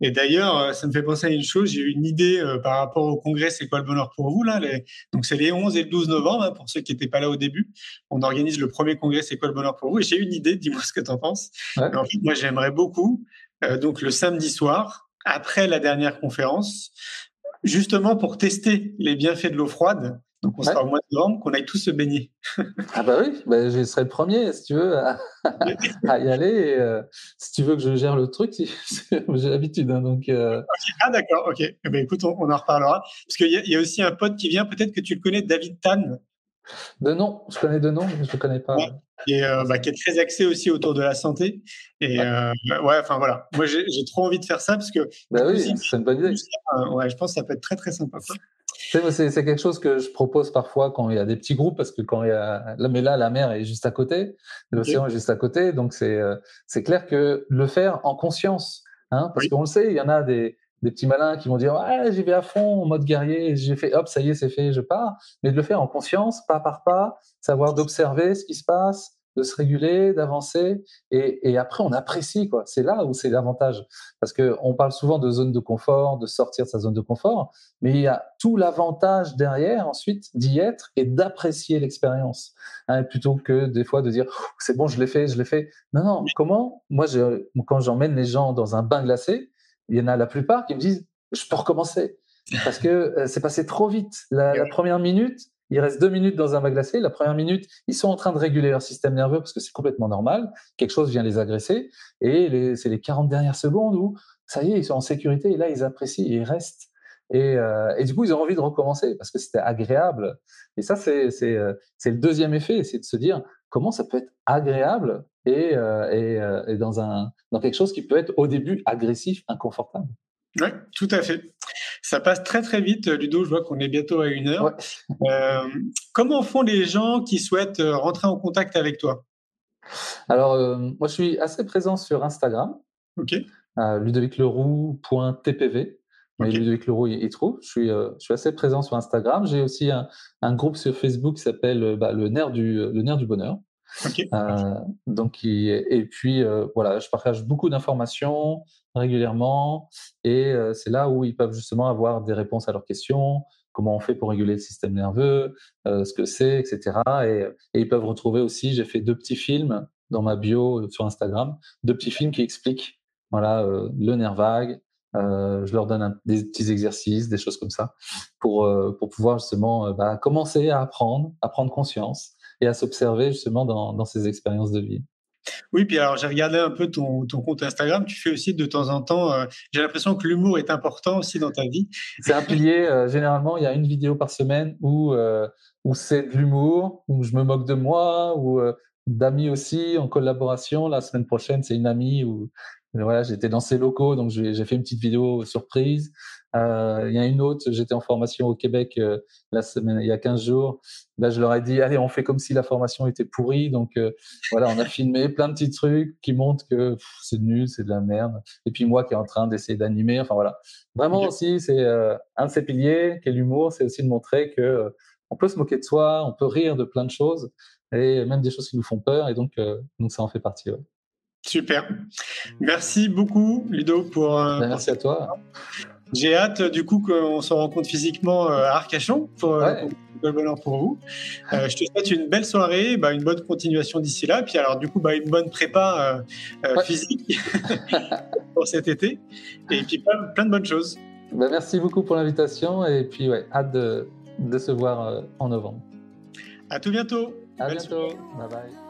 Et d'ailleurs, euh, ça me fait penser à une chose. J'ai eu une idée euh, par rapport au congrès C'est quoi le bonheur pour vous là les... Donc c'est les 11 et le 12 novembre hein, pour ceux qui n'étaient pas là au début. On organise le premier congrès C'est quoi le bonheur pour vous Et j'ai une idée. Dis-moi ce que tu en penses. En fait, moi, j'aimerais beaucoup. Euh, donc le samedi soir, après la dernière conférence, justement pour tester les bienfaits de l'eau froide, donc on sera au mois de novembre, qu'on aille tous se baigner. ah bah oui, bah, je serai le premier, si tu veux, à, *laughs* y aller. Euh, si tu veux que je gère le truc, *laughs* j'ai l'habitude. Hein, donc, euh. Ah d'accord, ok. Eh ben, écoute, on, en reparlera. Parce qu'il y, y, a aussi un pote qui vient, peut-être que tu le connais, David Tan. De nom, je connais de nom, mais je ne le connais pas. Et euh, bah, qui est très axé aussi autour de la santé. Et ouais, enfin voilà. Moi, j'ai trop envie de faire ça parce que. Bah oui, c'est une bonne idée. ouais, je pense que ça peut être très très sympa. C'est quelque chose que je propose parfois quand il y a des petits groupes, parce que quand il y a. Mais là, la mer est juste à côté, l'océan est juste à côté, donc c'est euh, c'est clair que le faire en conscience, hein, parce qu'on le sait, il y en a des, des petits malins qui vont dire ah, j'y vais à fond en mode guerrier, j'ai fait hop, ça y est, c'est fait, je pars. Mais de le faire en conscience, pas par pas, savoir d'observer ce qui se passe, de se réguler, d'avancer, et, après on apprécie quoi. C'est là où c'est l'avantage, parce que on parle souvent de zone de confort, de sortir de sa zone de confort, mais il y a tout l'avantage derrière ensuite d'y être et d'apprécier l'expérience, hein, plutôt que des fois de dire c'est bon, je l'ai fait, je l'ai fait. Non non, comment? Moi, je, quand j'emmène les gens dans un bain glacé, il y en a la plupart qui me disent je peux recommencer parce que euh, c'est passé trop vite. la première minute, il reste deux minutes dans un bain glacé. La première minute, ils sont en train de réguler leur système nerveux parce que c'est complètement normal. Quelque chose vient les agresser. Et c'est les 40 dernières secondes où, ça y est, ils sont en sécurité. Et là, ils apprécient et ils restent. Et, euh, et du coup, ils ont envie de recommencer parce que c'était agréable. Et ça, c'est euh, le deuxième effet, c'est de se dire comment ça peut être agréable et, euh, dans quelque chose qui peut être au début agressif, inconfortable. Oui, tout à fait. Ça passe très très vite, Ludo. Je vois qu'on est bientôt à une heure. Euh, comment font les gens qui souhaitent euh, rentrer en contact avec toi? Alors, euh, moi, je suis assez présent sur Instagram. Ok. ludovicleroux.tpv. Okay. Ludovic Leroux, il, trouve. Je suis, je suis assez présent sur Instagram. J'ai aussi un, un, groupe sur Facebook qui s'appelle bah, le, nerf du, le nerf du bonheur. Euh, donc, et puis euh, voilà, je partage beaucoup d'informations régulièrement et euh, c'est là où ils peuvent justement avoir des réponses à leurs questions, comment on fait pour réguler le système nerveux, ce que c'est, etc. Et, ils peuvent retrouver aussi, j'ai fait deux petits films dans ma bio sur Instagram, deux petits films qui expliquent voilà le nerf vague. je leur donne des petits exercices, des choses comme ça, pour pour pouvoir justement bah, commencer à apprendre, à prendre conscience et à s'observer justement dans, dans ces expériences de vie. Oui, puis alors j'ai regardé un peu ton, ton, compte Instagram. Tu fais aussi de temps en temps. Euh, j'ai l'impression que l'humour est important aussi dans ta vie. C'est un pilier. Euh, généralement, il y a une vidéo par semaine où euh, où c'est de l'humour, où je me moque de moi, ou d'amis aussi en collaboration. La semaine prochaine, c'est une amie où voilà, j'étais dans ses locaux, donc j'ai fait une petite vidéo surprise. Euh, il y a une autre, j'étais en formation au Québec euh, la semaine, il y a 15 jours. Là, je leur ai dit, allez, on fait comme si la formation était pourrie. Donc euh, voilà, on a filmé plein de petits trucs qui montrent que c'est nul, c'est de la merde. Et puis moi qui est en train d'essayer d'animer. Enfin voilà, vraiment aussi, c'est un de ces piliers, qui est l'humour, c'est aussi de montrer que on peut se moquer de soi, on peut rire de plein de choses et même des choses qui nous font peur. Et donc, donc ça en fait partie. Ouais. Super. Merci beaucoup, Ludo, pour. Ben, merci à toi. J'ai hâte, du coup, qu'on se rencontre physiquement euh, à Arcachon pour, euh, ouais. pour, bonheur pour vous. Euh, je te souhaite une belle soirée, bah, une bonne continuation d'ici là. Puis, alors, du coup, bah, une bonne prépa euh, ouais. physique *laughs* pour cet été. Et puis, plein, plein de bonnes choses. Bah, merci beaucoup pour l'invitation. Et puis, ouais, hâte de, de se voir en novembre. À tout bientôt. À belle bientôt. Soirée. Bye bye.